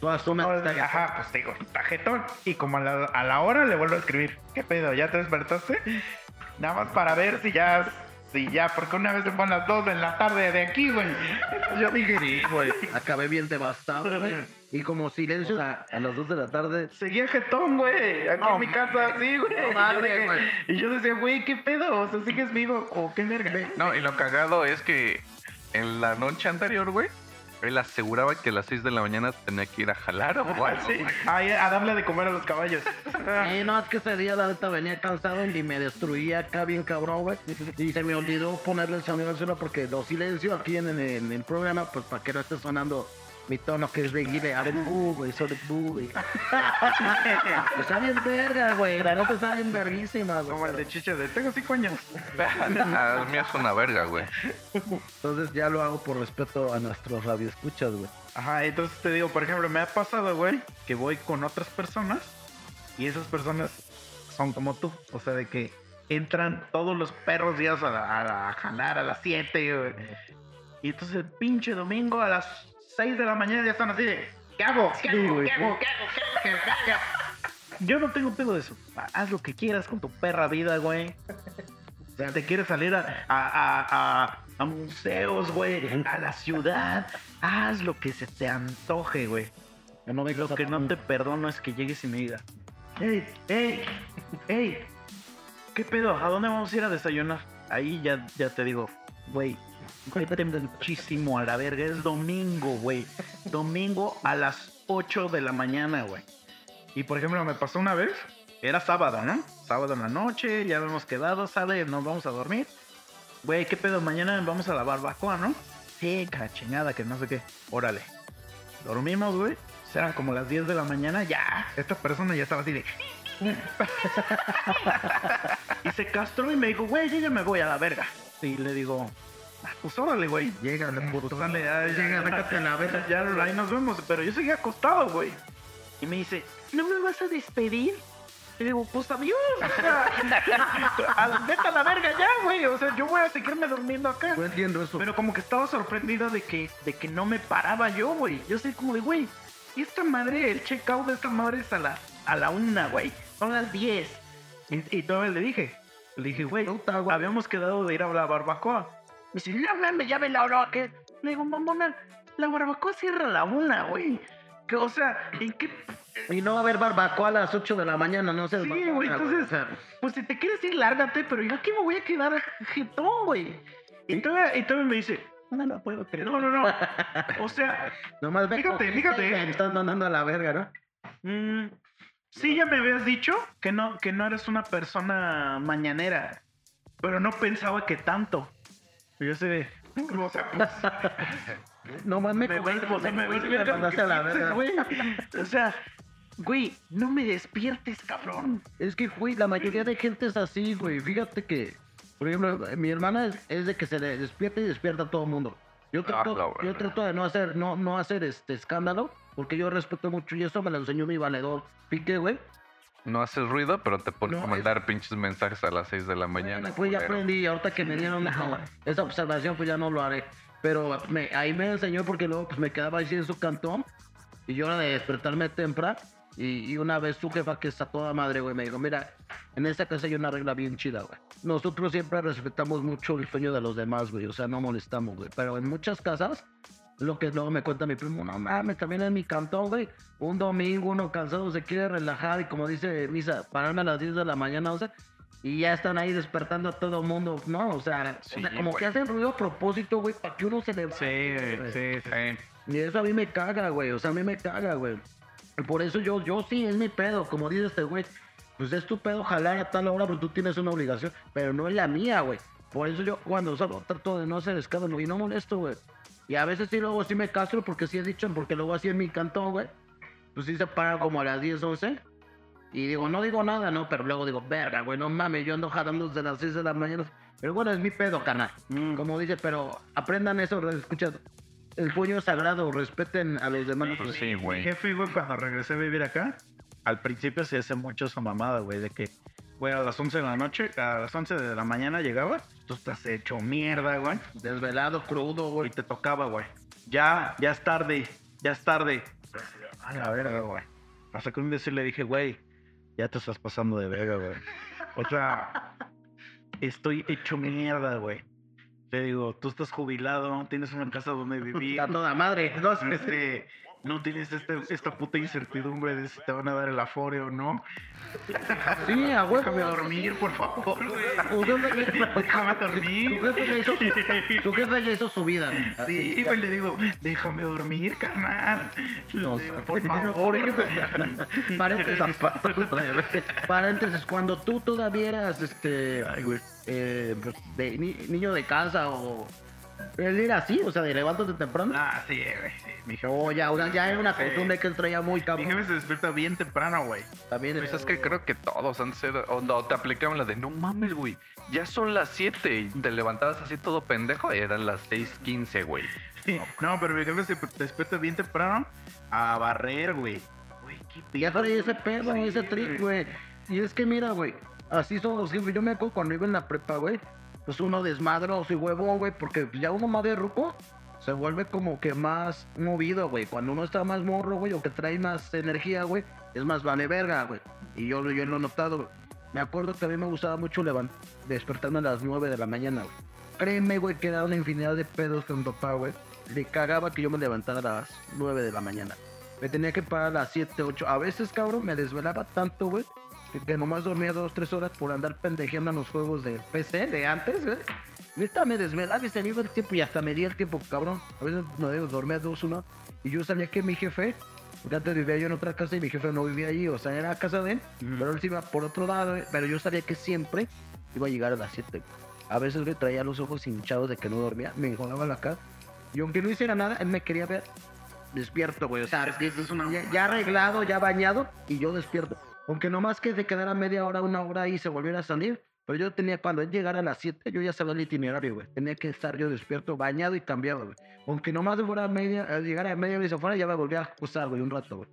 Tú asumes no, que ajá, pues digo, tarjetón. Y como a la, a la hora le vuelvo a escribir, ¿qué pedo? ¿Ya te despertaste? Nada más para ver si ya, si ya, porque una vez se fueron las 2 de la tarde de aquí, güey. Yo dije, Sí, güey. Acabé bien devastado, güey. Y como silencio. A, a las 2 de la tarde, seguía jetón, güey, aquí en mi casa, sí, güey. No Y yo mames, dije- güey. y yo decía, güey, ¿qué pedo? O sea, ¿sigues vivo? ¿O qué verga? No, y lo cagado es que en la noche anterior, güey, él aseguraba que a las 6 de la mañana tenía que ir a jalar o algo. Sí. Ay, a darle de comer a los caballos. Eh, no, es que ese día la neta venía cansado y me destruía acá bien cabrón, güey. Y se me olvidó ponerle el sonido al suelo porque lo silencio aquí en, el- en el programa, pues para que no esté sonando mi tono que es de Guile. A ver, bu, güey, sobre bu, güey. Está bien verga, güey. La neta está bien verguísima, Como güey. el de chicha de tengo cinco años. A mí es una verga, güey. Entonces ya lo hago por respeto a nuestros radioescuchas, güey. Ajá, entonces te digo, por ejemplo, me ha pasado, güey, que voy con otras personas y esas personas son como tú. O sea, de que entran todos los perros días a, a- a jalar a las 7, güey. Y entonces el pinche domingo a las 6 de la mañana ya están así de, ¿qué hago? ¿Qué hago? ¿Qué hago? ¿Qué hago? ¿Qué hago? ¿Qué hago? ¿Qué hago? Yo no tengo pedo de eso. Haz lo que quieras con tu perra vida, güey. O sea, te quieres salir a, a, a, a- a museos, güey, a la ciudad. Haz lo que se te antoje, güey. Yo no me Lo que no te perdono es que llegues y me digas, hey, hey, hey, ¿qué pedo? ¿A dónde vamos a ir a desayunar? Ahí ya, ya te digo, güey, vete muchísimo a la verga. Es domingo, güey. Domingo a las 8 de la mañana, güey. Y por ejemplo, me pasó una vez, era sábado, ¿no? Sábado en la noche, ya habíamos quedado, sale, nos vamos a dormir. Güey, ¿qué pedo? Mañana vamos a la barbacoa, ¿no? Sí, cara chingada, que no sé qué. Órale. Dormimos, güey. Eran como las 10 de la mañana, ya. Esta persona ya estaba así de. y se castró y me dijo, güey, yo ya me voy a la verga. Y le digo, "Ah, pues órale, güey. Llega, le Pues puto. dale, ya, Llega, a la verga. ya, ahí nos vemos. Pero yo seguía acostado, güey. Y me dice, ¿no me vas a despedir? Y digo, pues adiós. o sea, a la- Vete a la verga ya, güey. O sea, yo voy a seguirme durmiendo acá. No entiendo eso. Pero como que estaba sorprendido de que, de que no me paraba yo, güey. Yo soy como de, güey, y esta madre, el checkout de esta madre es a la, a la una, güey. Son las 10. Y, y todavía le dije, le dije, güey, Puta, güey. habíamos quedado de ir a la barbacoa. Me dice, no mames, ya ve la hora que. Le digo, mamona, la barbacoa cierra a la una, güey. Que, o sea, ¿en qué Y no va a haber barbacoa a las 8 de la mañana, no sé. Sí, güey, entonces, pues si te quieres ir, lárgate, pero yo aquí me voy a quedar jetón, güey. Y todavía, y todavía me dice, no, no puedo creer. No, no, no. O sea, Nomás ve Fíjate, fíjate. Me están mandando a la verga, ¿no? mm, sí ya me habías dicho que no, que no eres una persona mañanera, pero no pensaba que tanto. Y yo sé de, o sea, pues, No mames, me ves, o sea, me me mandaste a la verga. güey. O sea, güey, no me despiertes, cabrón. Es que, güey, la mayoría de gente es así, güey. Fíjate que, por ejemplo, mi hermana es, es de que se le despierta y despierta a todo el mundo. Yo Ah, trato, yo trato de no hacer, no, no hacer este escándalo, porque yo respeto mucho y eso me lo enseñó mi valedor. Pique, güey. No haces ruido, pero te pones No, a mandar pinches mensajes a las 6 de la mañana. Pues ya culero. aprendí, ahorita que me dieron esa- esa observación, pues ya no lo haré. Pero me- ahí me enseñó porque luego pues me quedaba así en su cantón y yo era de despertarme temprano. Y, y una vez su jefa, que está toda madre, güey, me dijo, mira, en esta casa hay una regla bien chida, güey. Nosotros siempre respetamos mucho el sueño de los demás, güey, o sea, no molestamos, güey. Pero en muchas casas, lo que luego me cuenta mi primo, no mames, también en mi cantón, güey, un domingo uno cansado se quiere relajar y como dice Misa, pararme a las 10 de la mañana, o sea, y ya están ahí despertando a todo el mundo, ¿no? O sea, o Sí, sea, como güey. que hacen ruido a propósito, güey, para que uno se le... Sí, sí, sí. Y eso a mí me caga, güey. O sea, a mí me caga, güey. Y por eso yo, yo sí, es mi pedo. Como dice este güey, pues es tu pedo jalar a tal hora, pero tú tienes una obligación. Pero no es la mía, güey. Por eso yo cuando salgo trato de no hacer escándalo y no molesto, güey. Y a veces sí luego sí me castro porque sí he dicho, porque luego así en mi cantón, güey. Pues sí se para como a las 10, 11. Y digo, no digo nada, ¿no? Pero luego digo, verga, güey, no mames, yo ando jalando desde las 6 de la mañana. Pero bueno, es mi pedo, canal. Mm. Como dice, pero aprendan eso, escucha. El puño sagrado, respeten a los demás. Pues sí, güey. jefe, güey, cuando regresé a vivir acá, al principio se hace mucho esa mamada, güey, de que, güey, a las 11 de la noche, a las 11 de la mañana llegaba, tú estás hecho mierda, güey, Desvelado, crudo, y güey. te tocaba, güey. Ya, ya es tarde, ya es tarde. A la verga, güey. Hasta que un día sí le dije, güey, ya te estás pasando de verga, güey. O sea, estoy hecho mierda, güey. Te digo, tú estás jubilado, tienes una casa donde vivir. Está toda madre. No, Este, no tienes este, esta puta incertidumbre de si te van a dar el afore o no. Sí, a huevo. Déjame dormir, por favor. Jefe, Déjame dormir. tu jefe ya hizo, tu jefe ya hizo su vida. Sí, güey, le digo, déjame dormir, carnal. No, Le por favor. Paréntesis, paréntesis, cuando tú todavía eras este eh, pues, de ni- niño de casa o él era así, o sea, de levántate temprano. Ah, sí, güey. Sí. Mi jefe, O ya, una- ya era una costumbre que él traía muy mi cabrón. jefe se despierta bien temprano, güey. También Pues es que creo que todos antes era, o no, te aplicaban la de no mames, güey. Ya son las 7 y te levantabas así todo pendejo y eran las 6:15, güey. Sí. No, pero mi jefe se despierta bien temprano a barrer, güey. Güey, qué Ya traía ese pedo, ese trick, güey. Y es que mira, güey, así son los jefes. Yo me acuerdo cuando iba en la prepa, güey. Pues uno desmadroso y huevón, güey, porque ya uno más de ruco se vuelve como que más movido, güey. Cuando uno está más morro, güey, o que trae más energía, güey, es más vale verga, güey. Y yo, yo lo he notado. Me acuerdo que a mí me gustaba mucho levan- despertarme a las 9 de la mañana, güey. Créeme, güey, que era una infinidad de pedos con papá, güey. Le cagaba que yo me levantara a las 9 de la mañana. Me tenía que parar a las 7, 8. A veces, cabrón, me desvelaba tanto, güey, que, que nomás dormía 2, 3 horas por andar pendejeando en los juegos de PC de antes, güey. Neta, me desvelaba se me iba el tiempo y hasta me di el tiempo, cabrón. A veces no digo, dormía 2, 1. Y yo sabía que mi jefe, porque antes vivía yo en otra casa y mi jefe no vivía allí, o sea, era casa de él, pero él se iba por otro lado, güey, pero yo sabía que siempre iba a llegar a las 7. A veces le traía los ojos hinchados de que no dormía, me enjolaba la cara. Y aunque no hiciera nada, él me quería ver despierto, güey. O sea, ya, ya arreglado, ya bañado y yo despierto. Aunque nomás que se quedara media hora, una hora y se volviera a salir. Pero yo tenía, cuando él llegara a las 7, yo ya sabía el itinerario, güey. Tenía que estar yo despierto, bañado y cambiado, güey. Aunque nomás fuera media, eh, llegara a media hora y se fuera, ya me volvía a acostar, güey, un rato, güey.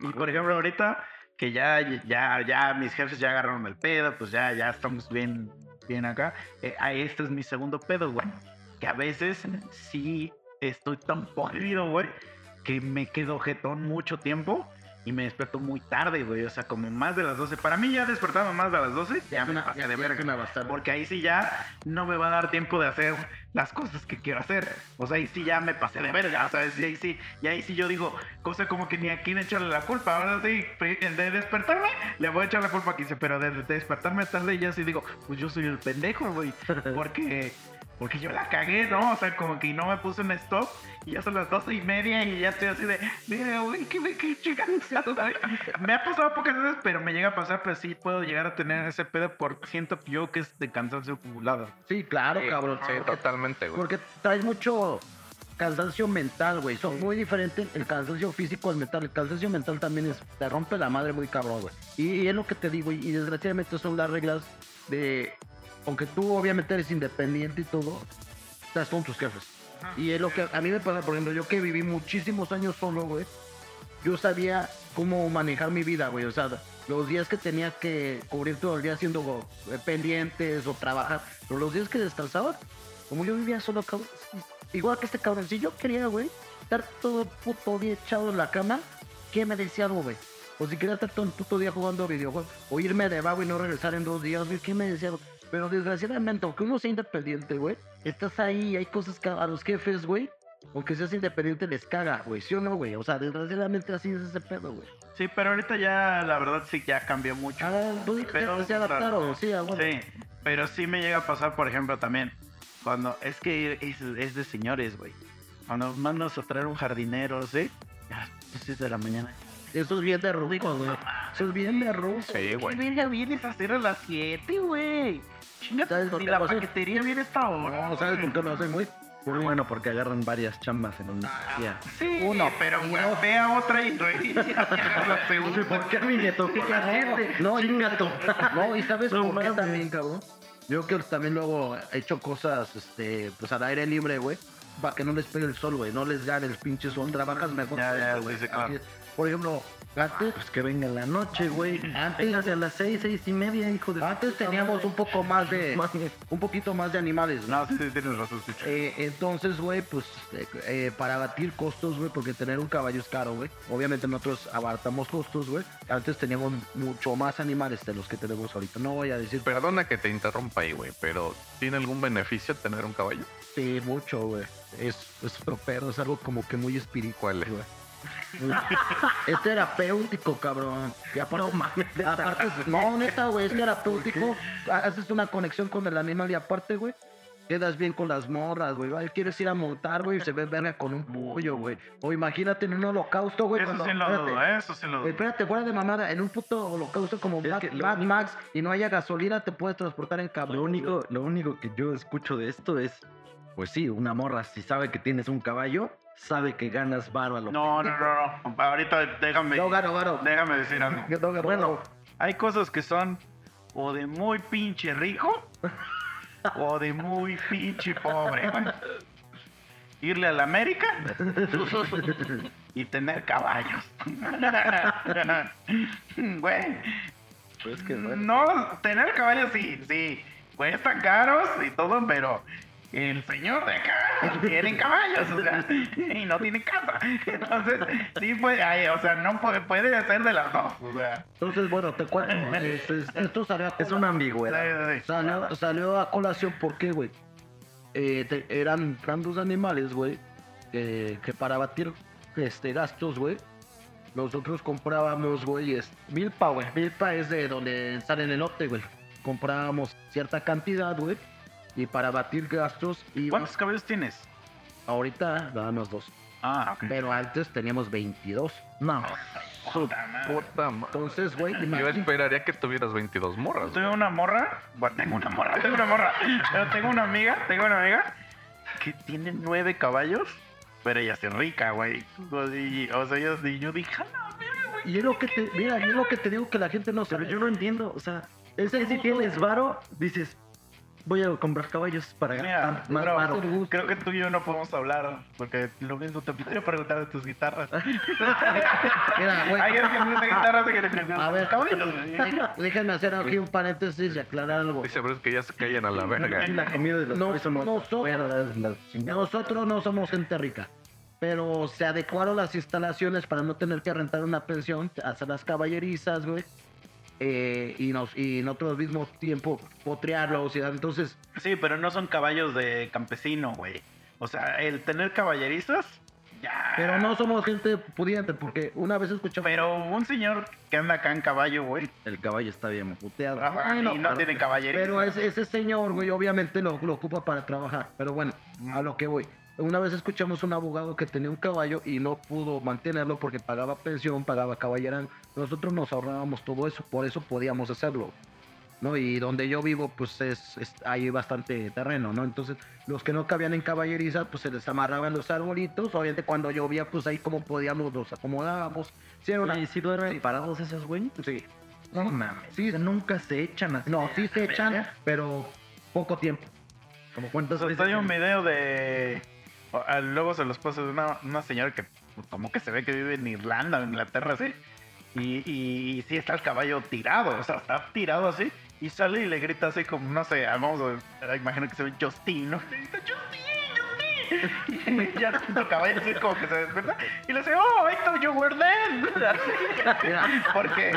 Y por ejemplo, ahorita que ya, ya, ya mis jefes ya agarraron el pedo, pues ya, ya estamos bien, bien acá. Eh, este es mi segundo pedo, güey. Que a veces sí estoy tan podrido, güey, que me quedo jetón mucho tiempo y me despierto muy tarde, güey. O sea, como más de las 12. Para mí ya despertarme más de las 12, ya me pasé de verga. Porque ahí sí ya no me va a dar tiempo de hacer las cosas que quiero hacer. O sea, ahí sí ya me pasé de verga. O sea, sí, ahí sí, y ahí sí yo digo, cosa como que ni a quién echarle la culpa. Ahora sí, de despertarme, le voy a echar la culpa a quien sea, pero de, de despertarme tarde ya sí digo, pues yo soy el pendejo, güey. Porque, porque yo la cagué, ¿no? O sea, como que no me puse en stop y ya son las doce y media y ya estoy así de, mira, güey, qué, qué. Me ha pasado pocas veces, pero me llega a pasar, pero sí puedo llegar a tener ese pedo por siento yo que es de cansancio acumulado. Sí, claro, Sí, cabrón. Sí, totalmente, güey. Porque traes mucho cansancio mental, güey. Son muy diferentes el cansancio físico al mental. El cansancio mental también es, te rompe la madre muy cabrón, güey. Y, y es lo que te digo, y, y desgraciadamente son las reglas de, aunque tú obviamente eres independiente y todo, estás con tus jefes. Y es lo que a mí me pasa, por ejemplo, yo que viví muchísimos años solo, güey. Yo sabía cómo manejar mi vida, güey. O sea, los días que tenía que cubrir todo el día haciendo eh, pendientes o trabajar, pero los días que descansaba, como yo vivía solo, cabrón, igual que este cabrón, si yo quería, güey, estar todo el puto día echado en la cama, ¿qué me decía algo, güey? O si quería estar todo el puto día jugando videojuegos, o irme de vago y no regresar en dos días, güey, ¿qué me decía? Pero desgraciadamente, aunque uno sea independiente, güey, estás ahí, hay cosas que a los jefes, güey, aunque seas independiente, les caga, güey, ¿sí o no, güey? O sea, desgraciadamente así es ese pedo, güey. Sí, pero ahorita ya, la verdad, sí, ya cambió mucho. Ah, pues, Pero, ya se adaptaron, sí, ah, bueno. Sí, pero sí me llega a pasar, por ejemplo, también, cuando es que es, es de señores, güey. Cuando mandas a traer un jardinero, ¿sí? Ya, pues, 6 de la mañana. Eso es bien de ruco, güey. Eso es bien de ruco. Sí, güey. ¿Qué verga vienes a hacer a las 7, güey? Chingate, ¿Sabes por ni qué la lo hacen? paquetería viene esta hora. No, ¿sabes por qué lo hacen, güey? Muy bueno porque agarran varias chambas en un día. Sí, Uno, pero y güey, dos. ve a otra y güey, la segunda. ¿Por qué a mí me tocó No, y gato. No, y sabes No por qué también, cabrón. Yo que también luego he hecho cosas, este, pues al aire libre, güey. Para que no les pegue el sol, güey. No les gane el pinche sol. Trabajas mejor. Ya, ya, güey, Por ejemplo, antes, Pues que venga la noche, güey. Antes- a las seis, seis y media, hijo de... antes teníamos un poco más de, un poquito más de animales, ¿no? No, sí, sí, tienes razón, sí. Eh, entonces, güey, pues eh, eh, para abatir costos, güey, porque tener un caballo es caro, güey. Obviamente nosotros abartamos costos, güey. Antes teníamos mucho más animales de los que tenemos ahorita. No voy a decir Perdona que te interrumpa ahí, güey, pero ¿tiene algún beneficio tener un caballo? sí, mucho, güey. Es, es otro pedo, es algo como que muy espiritual, güey. Es terapéutico, cabrón. Y aparte, aparte, no, neta, güey, es terapéutico. Haces una conexión con el animal y aparte, güey, quedas bien con las morras, güey. Quieres ir a montar, güey, y se ve verga con un pollo, güey. O imagínate en un holocausto, güey. Eso cuando- sí lo espérate. dudo, ¿eh? Eso sí lo dudo. Espérate, fuera de mamada, en un puto holocausto como que Mad Max y no haya gasolina, te puedes transportar en cabrón. Lo único, lo único que yo escucho de esto es, pues sí, una morra si sabe que tienes un caballo, sabe que ganas varo a lo No, no, no, no. Ahorita déjame, No, gano, gano. déjame decir algo. No, gano, Bueno, hay cosas que son o de muy pinche rico o de muy pinche pobre. güey. Irle a la América y tener caballos. Güey. Pues que bueno. No, tener caballos sí, sí. cuestan caros y todo, pero el señor de acá tiene caballos, o sea, y no tiene casa. Entonces, sí puede, ay, o sea, no puede, puede hacer de las dos, o sea. Entonces, bueno, te cuento. es- es- esto salió a, Es una ambigüedad. sí, sí. salió, salió a colación porque, güey, eh, te- eran grandes animales, güey, que, que para batir este, gastos, güey, nosotros comprábamos, güey, es milpa, güey. Milpa es de donde sale el elote, güey. Comprábamos cierta cantidad, güey, y para batir gastos, y ¿Cuántos caballos tienes? ahorita dábamos dos. Ah, ok. Pero antes teníamos 22. No. Puta madre. Puta ma- Entonces, güey, Yo imagínate. esperaría que tuvieras 22 morras. Tengo una morra, bueno, tengo una morra, tengo una morra, pero tengo una amiga, tengo una amiga que tiene nueve caballos, pero ella es rica, güey. Y- O sea, yo, y yo dije, "A la verga, güey". Y es lo que te, mira, y es lo que te digo que la gente no Pero sabe. yo no entiendo, o sea, ese si tienes varo, dices, voy a comprar caballos para Mira, gastar más bro, varo. creo que tú y yo no podemos hablar, porque lo mismo te quiero preguntar de tus guitarras. Mira, güey. Hay tiene guitarras que le preguntan A ver, caballos, déjenme hacer aquí un paréntesis y aclarar algo. Dice Bruce que ya se callan a la verga. La comida de los No, no, chingadas. Nosotros no somos gente rica, pero se adecuaron las instalaciones para no tener que rentar una pensión, hacer las caballerizas, güey. Eh, y, nos, y nosotros al mismo tiempo potrearlos. Y, entonces, Sí, pero no son caballos de campesino, güey. O sea, el tener caballerizas, ya. pero no somos gente pudiente, porque una vez escuchamos. Pero un señor que anda acá en caballo, güey. El caballo está bien puteado. ajá, Bueno, y no tiene caballerizas. Pero ese, ese señor, güey, obviamente lo, lo ocupa para trabajar. Pero bueno, a lo que voy. Una vez escuchamos un abogado que tenía un caballo y no pudo mantenerlo porque pagaba pensión, pagaba caballera. Nosotros nos ahorrábamos todo eso, por eso podíamos hacerlo. ¿no? Y donde yo vivo, pues es, es- hay bastante terreno, ¿no? Entonces, los que no cabían en caballeriza, pues se les amarraban los arbolitos. Obviamente, cuando llovía, pues ahí como podíamos los acomodábamos. Sí, era una- ¿y si duermen parados esos güey? sí. No mames. Sí. o sea, nunca se echan así. No, sí se echan, pero poco tiempo. Como cuántas Entonces, veces. hay un video de. Ah, Luego se los paso de una, una señora que, pues, como que se ve que vive en Irlanda, en Inglaterra, así. Y, y, y sí está el caballo tirado, o sea, está tirado así. Y sale y le grita así como, no sé, vamos a imagino que se ve Justin, ¿no? Grita, Justin, Justin. Y ya el caballo así como que se despierta. Y le dice, oh, Héctor, you were dead. porque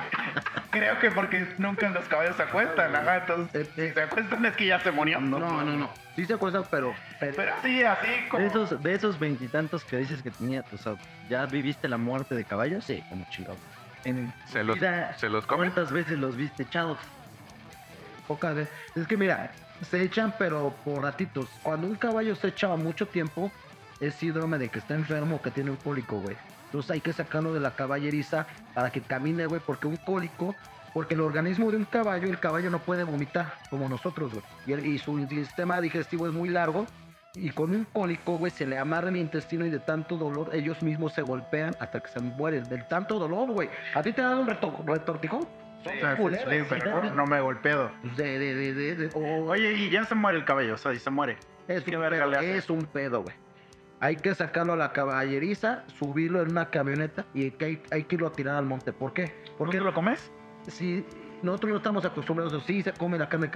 creo que porque nunca los caballos se acuestan, ajá. Entonces, si se acuestan es que ya se murió. No, no, no. Sí se acuerdan, pero. pero- Pero sí, así como. De esos, de esos veintitantos que dices que tenía, o sea, ¿ya viviste la muerte de caballos? sí, como chingado. En Se los, vida, se los comen. ¿Cuántas veces los viste echados? Pocas veces. Es que mira, se echan, pero por ratitos. Cuando un caballo se echa mucho tiempo, es síndrome de que está enfermo o que tiene un cólico, güey. Entonces hay que sacarlo de la caballeriza para que camine, güey, porque un cólico. Porque el organismo de un caballo, el caballo no puede vomitar como nosotros, güey. Y, el- y su sistema digestivo es muy largo. Y con un cólico, güey, se le amarra el intestino y de tanto dolor, ellos mismos se golpean hasta que se mueren. Del tanto dolor, güey. ¿A ti te dan un reto- retortijón? Son Sí, culeros, sí, pero no me golpeo. De, de, de, de, de- o- Oye, y ya se muere el caballo, o sea, y se muere. es, ¿qué un pedo, es un pedo, güey. Hay que sacarlo a la caballeriza, subirlo en una camioneta y hay, hay que irlo a tirar al monte. ¿Por qué? ¿Por qué lo comes? Si nosotros no estamos acostumbrados, sí se come la carne,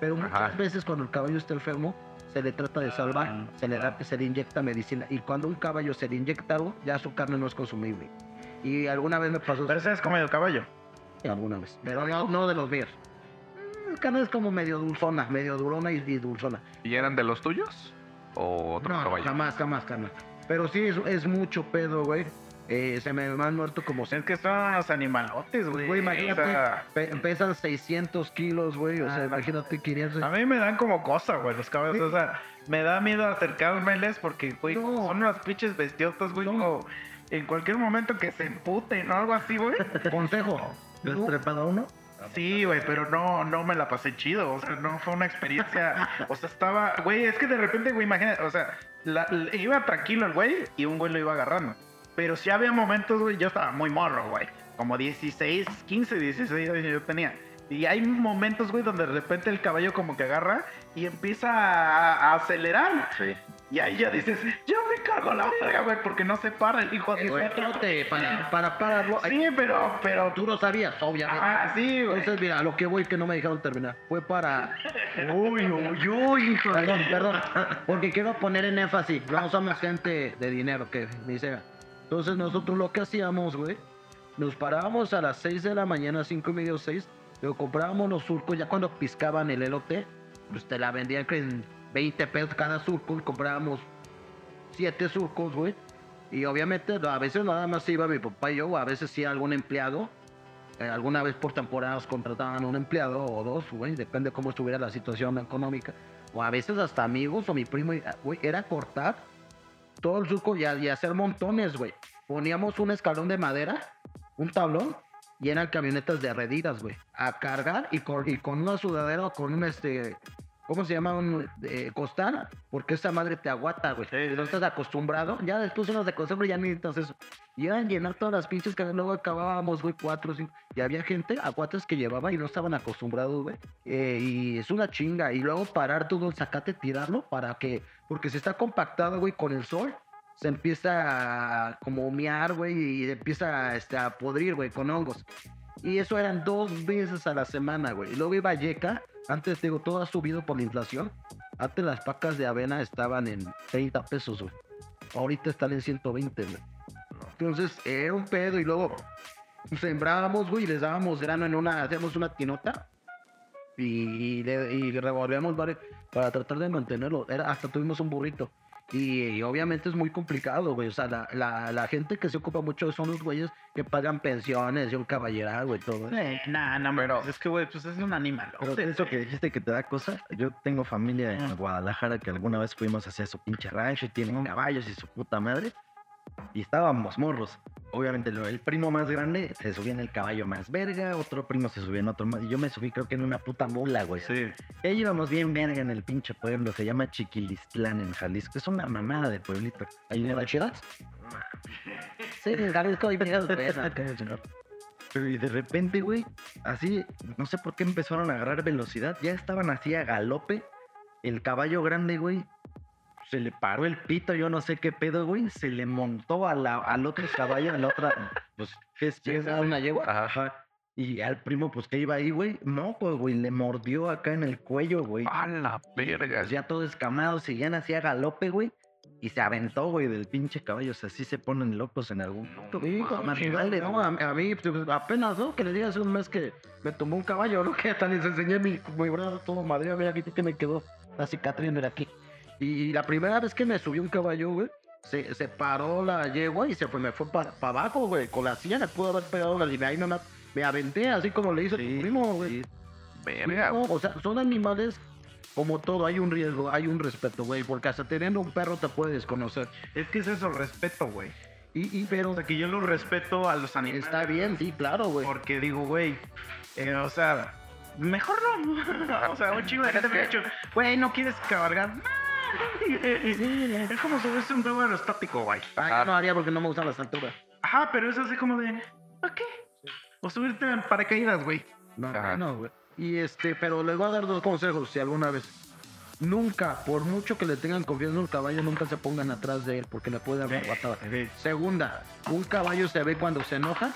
pero muchas Ajá. veces cuando el caballo está enfermo, se le trata de salvar, Ah, se, le da, se le inyecta medicina. Y cuando un caballo se le inyecta algo, ya su carne no es consumible. Y alguna vez me pasó, Pero ese has comido caballo. alguna vez, pero no, no de los míos. Mm, carne es como medio dulzona, medio durona y, y dulzona. ¿Y eran de los tuyos? ¿O otro No, caballo? jamás, jamás, jamás. Pero sí, es, es mucho pedo, güey. Eh, se me han muerto como... Es que son unos animalotes, güey. Güey, imagínate, O sea, pe- pesan 600 kilos, güey. O sea, Ah, imagínate que irían... a mí me dan como cosa, güey, los caballos. O sea, me da miedo acercármeles porque, güey, No. son unas pinches bestiotas, güey. como en cualquier momento que se emputen o algo así, güey. Consejo. ¿Te has trepado uno? Sí, güey, pero no, no me la pasé chido, o sea, no fue una experiencia, o sea, estaba, güey, es que de repente, güey, imagínate, o sea, la- la- iba tranquilo el güey y un güey lo iba agarrando, pero sí había momentos, güey, yo estaba muy morro, güey, como 16, 15, 16 años yo tenía, Y hay momentos, güey, donde de repente el caballo como que agarra y empieza a, a acelerar. Sí. Y ahí ya dices, yo me cargo la verga, güey, porque no se para el hijo de Güey, te- para, para pararlo. Sí, pero, pero Tú lo sabías, obviamente. Ah, sí, güey. Entonces, mira, a lo que voy que no me dejaron terminar. Fue para. Uy, uy, uy, hijo. Perdón, perdón. Porque quiero poner en énfasis. No somos gente de dinero, que dice. Entonces, nosotros lo que hacíamos, güey, nos parábamos a las 6 de la mañana, 5 y medio, 6. Luego comprábamos los surcos. Ya cuando piscaban el elote, pues te la vendían en 20 pesos cada surco. Comprábamos 7 surcos, güey. Y obviamente, a veces nada más iba mi papá y yo, a veces sí algún empleado. Eh, alguna vez por temporadas contrataban un empleado o dos, güey, depende cómo estuviera la situación económica. O a veces hasta amigos o mi primo, ah, güey, era cortar todo el surco y, hacer montones, güey. Poníamos un escalón de madera, un tablón, y eran camionetas de redidas, güey. A cargar y con una sudadera o con un, este, ¿cómo se llama? Un eh, costal, porque esa madre te aguanta, güey. No estás acostumbrado. Ya después uno de costumbre ya ni necesitas eso. Y eran llenar todas las pinches que luego acabábamos, güey, cuatro cinco. Y había gente, aguates que llevaba y no estaban acostumbrados, güey. Eh, y es una chinga. Y luego parar todo el zacate, tirarlo para que, porque si está compactado, güey, con el sol, se empieza a como humear, güey, y empieza este, a podrir, güey, con hongos. Y eso eran dos veces a la semana, güey. Y luego iba Yeca, antes, digo, todo ha subido por la inflación. Antes las pacas de avena estaban en 30 pesos, güey. Ahorita están en 120, güey. Entonces, era un pedo y luego sembrábamos, güey, y les dábamos grano en una, hacíamos una tinota y, y revolvíamos varios para tratar de mantenerlo. Era, hasta tuvimos un burrito. Y, y obviamente es muy complicado, güey. O sea, la, la, la gente que se ocupa mucho son los güeyes que pagan pensiones y un caballeral, güey, todo. eso. Eh, nah, no, pero es que, güey, pues es un animal. Pero eso que dijiste que te da cosa, yo tengo familia en Ah. Guadalajara que alguna vez fuimos hacia su pinche rancho y tienen caballos y su puta madre. Y estábamos morros. Obviamente el primo más grande se subía en el caballo más verga, otro primo se subía en otro más. Y yo me subí creo que en una puta mula, güey. Sí. Y ahí íbamos bien verga en el pinche pueblo, se llama Chiquilistlán en Jalisco. Es una mamada de pueblito. ¿Ahí de la chida? Sí, Jalisco, pegados, güey. Pero y de repente, güey, así, no sé por qué empezaron a agarrar velocidad. Ya estaban así a galope. El caballo grande, güey, se le paró el pito, yo no sé qué pedo, güey. Se le montó a la, al otro caballo, a la otra, pues, ¿qué es? ¿Quieres dar una yegua? Ajá. Y al primo, pues, que iba ahí, güey. No, pues, güey, le mordió acá en el cuello, güey. A la verga. Pues ya todo escamado, seguían así a galope, güey. Y se aventó, güey, del pinche caballo. O sea, sí se ponen locos en algún punto. No, a, a mí pues, apenas, ¿no? Que le digas un mes que me tomó un caballo, ¿no? Que hasta les enseñé mi, mi brazo todo madre, mira aquí que me quedó la cicatriz, mira aquí. Y la primera vez que me subió un caballo, güey, se, se paró la yegua y se fue, me fue para abajo, güey, con la silla le pudo haber pegado la línea y no me, me aventé así como le hizo tu primo, güey. No, o sea, son animales como todo, hay un riesgo, hay un respeto, güey, porque hasta teniendo un perro te puedes conocer. Es que es eso, respeto, güey. Y, y pero O sea, que yo lo respeto a los animales. está bien, sí, claro, güey. Porque digo, güey, eh, o sea, mejor no. o sea, un chingo de gente me ha dicho, güey, ¿no quieres cabalgar? Es como subirse un globo aerostático, güey. Ah, yo no haría porque no me gustan las alturas. Ajá, pero es así como de, ¿a qué? O subirte en paracaídas, güey. No, Ajá. no, güey. Y este, pero les voy a dar dos consejos, si alguna vez. Nunca, por mucho que le tengan confianza en un caballo, nunca se pongan atrás de él porque le puede dar una patada. Segunda, un caballo se ve cuando se enoja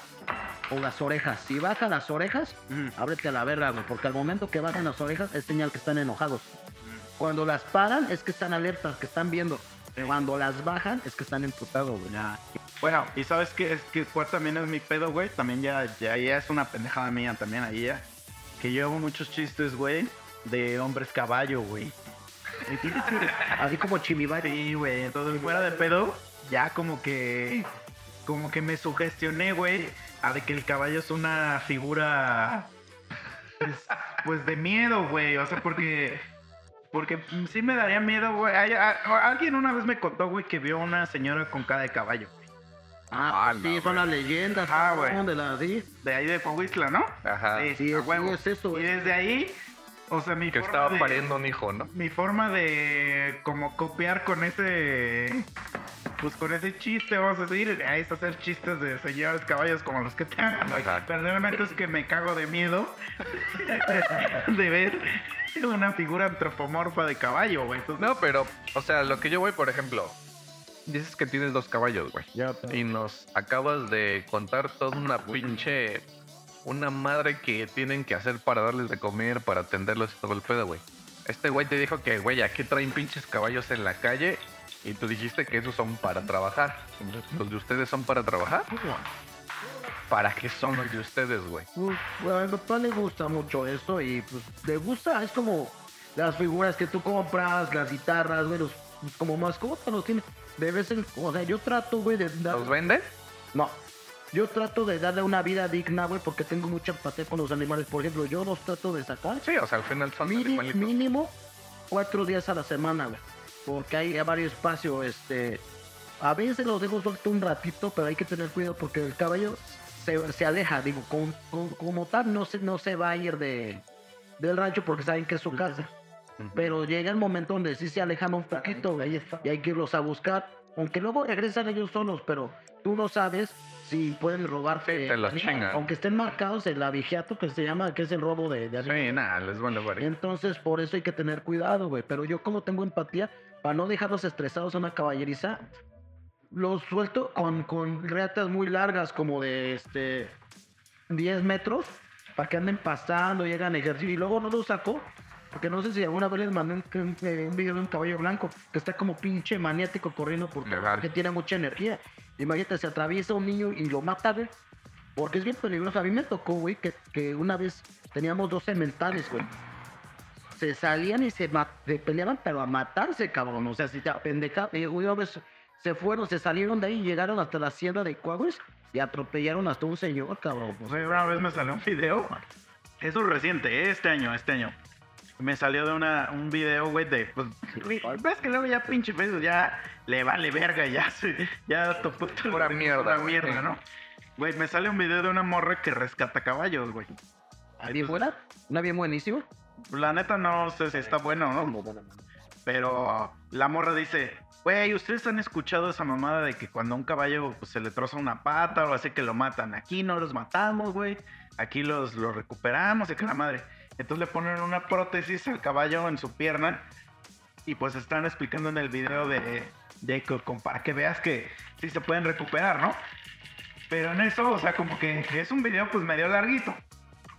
o las orejas. Si baja las orejas, ábrete a la verga, güey, porque al momento que bajan las orejas es señal que están enojados. Cuando las paran es que están alertas, que están viendo. Cuando las bajan es que están emputados, güey. Bueno, y sabes qué es que cuál también es mi pedo, güey. También ya, ya, ya es una pendejada mía también ahí ya. Que yo hago muchos chistes, güey, de hombres caballo, güey. Así como chimibari. Sí, güey. Entonces, fuera de pedo, ya como que. Como que me sugestioné, güey, a de que el caballo es una figura. Pues, pues de miedo, güey. O sea, porque. Porque sí me daría miedo, güey. Alguien una vez me contó, güey, que vio una señora con cara de caballo. Ah, Ah, sí, no, son las leyendas. Ah, güey. De la, sí. De ahí de Coahuila, ¿no? Ajá. Sí, Sí, a es- huevo. sí, es eso, Y güey. desde ahí, o sea, mi Que forma estaba de- pariendo un hijo, ¿no? Mi forma de como copiar con ese pues con ese chiste vamos a decir, ahí es hacer chistes de señores caballos como los que te hagan. güey. Exacto. Pero realmente es que me cago de miedo de ver una figura antropomorfa de caballo, güey. Entonces, No, pero, o sea, lo que yo voy, por ejemplo, dices que tienes dos caballos, güey. Ya, pero- Y nos acabas de contar toda una pinche. Una madre que tienen que hacer para darles de comer, para atenderlos y todo el pedo, güey. Este güey te dijo que, güey, aquí traen pinches caballos en la calle. Y tú dijiste que esos son para trabajar. ¿Los de ustedes son para trabajar? ¿Para qué son los de ustedes, güey? Bueno, a mi papá le gusta mucho eso y pues le gusta, es como las figuras que tú compras, las guitarras, güey, los, pues, como mascotas los tiene. De vez en o sea, yo trato, güey, de dar... ¿Los venden? No, yo trato de darle una vida digna, güey, porque tengo mucha empatía con los animales. Por ejemplo, yo los trato de sacar Sí, o sea, al final son animalitos. mínimo cuatro días a la semana, güey. Porque hay varios espacios, este... A veces los dejo suelto un ratito, pero hay que tener cuidado porque el caballo se, se aleja, digo, con- con- como tal no se, no se va a ir de, del rancho porque saben que es su casa. Pero llega el momento donde sí se alejan un poquito, y hay que irlos a buscar. Aunque luego regresan ellos solos, pero tú no sabes si pueden robarte. Sí, los chingan. Aunque estén marcados el avigiato, que se llama, que es el robo de, de. Sí, nada, les ver. Entonces, por eso hay que tener cuidado, güey. Pero yo como tengo empatía, para no dejarlos estresados a una caballeriza, los suelto con, con reatas muy largas, como de este 10 metros, para que anden pasando, llegan a ejercicio. Y luego no los saco, porque no sé si alguna vez les mandé un, un- un video de un caballo blanco que está como pinche maniático corriendo por todo, Legal. que tiene mucha energía. Imagínate, se atraviesa un niño y lo mata, güey. Porque es bien peligroso. A mí me tocó, güey, que, que una vez teníamos dos cementales, güey se salían y se, se peleaban, pero a matarse, cabrón. O sea, si te apendejaban, y una vez se fueron, se salieron de ahí y llegaron hasta la sierra de Coahuila y atropellaron hasta un señor, cabrón. pues, una vez me salió un video. Eso es reciente, ¿eh? este año, este año. Me salió de una, un video, güey, de. Pues, ves que luego ya pinche peso, ya le vale verga, ya se. Ya topó Pura mierda, Pura güey. mierda, ¿no? Güey, me sale un video de una morra que rescata caballos, güey. ¿Una bien buena? ¿Una bien buenísima? La neta no sé si está bueno o no. Pero la morra dice, güey, ¿ustedes han escuchado esa mamada de que cuando un caballo pues, se le troza una pata o así que lo matan? Aquí no los matamos, güey. Aquí los, los recuperamos y que la madre. Entonces le ponen una prótesis al caballo en su pierna y pues están explicando en el video de, como para que veas que sí se pueden recuperar, ¿no? Pero en eso, o sea, como que es un video pues medio larguito.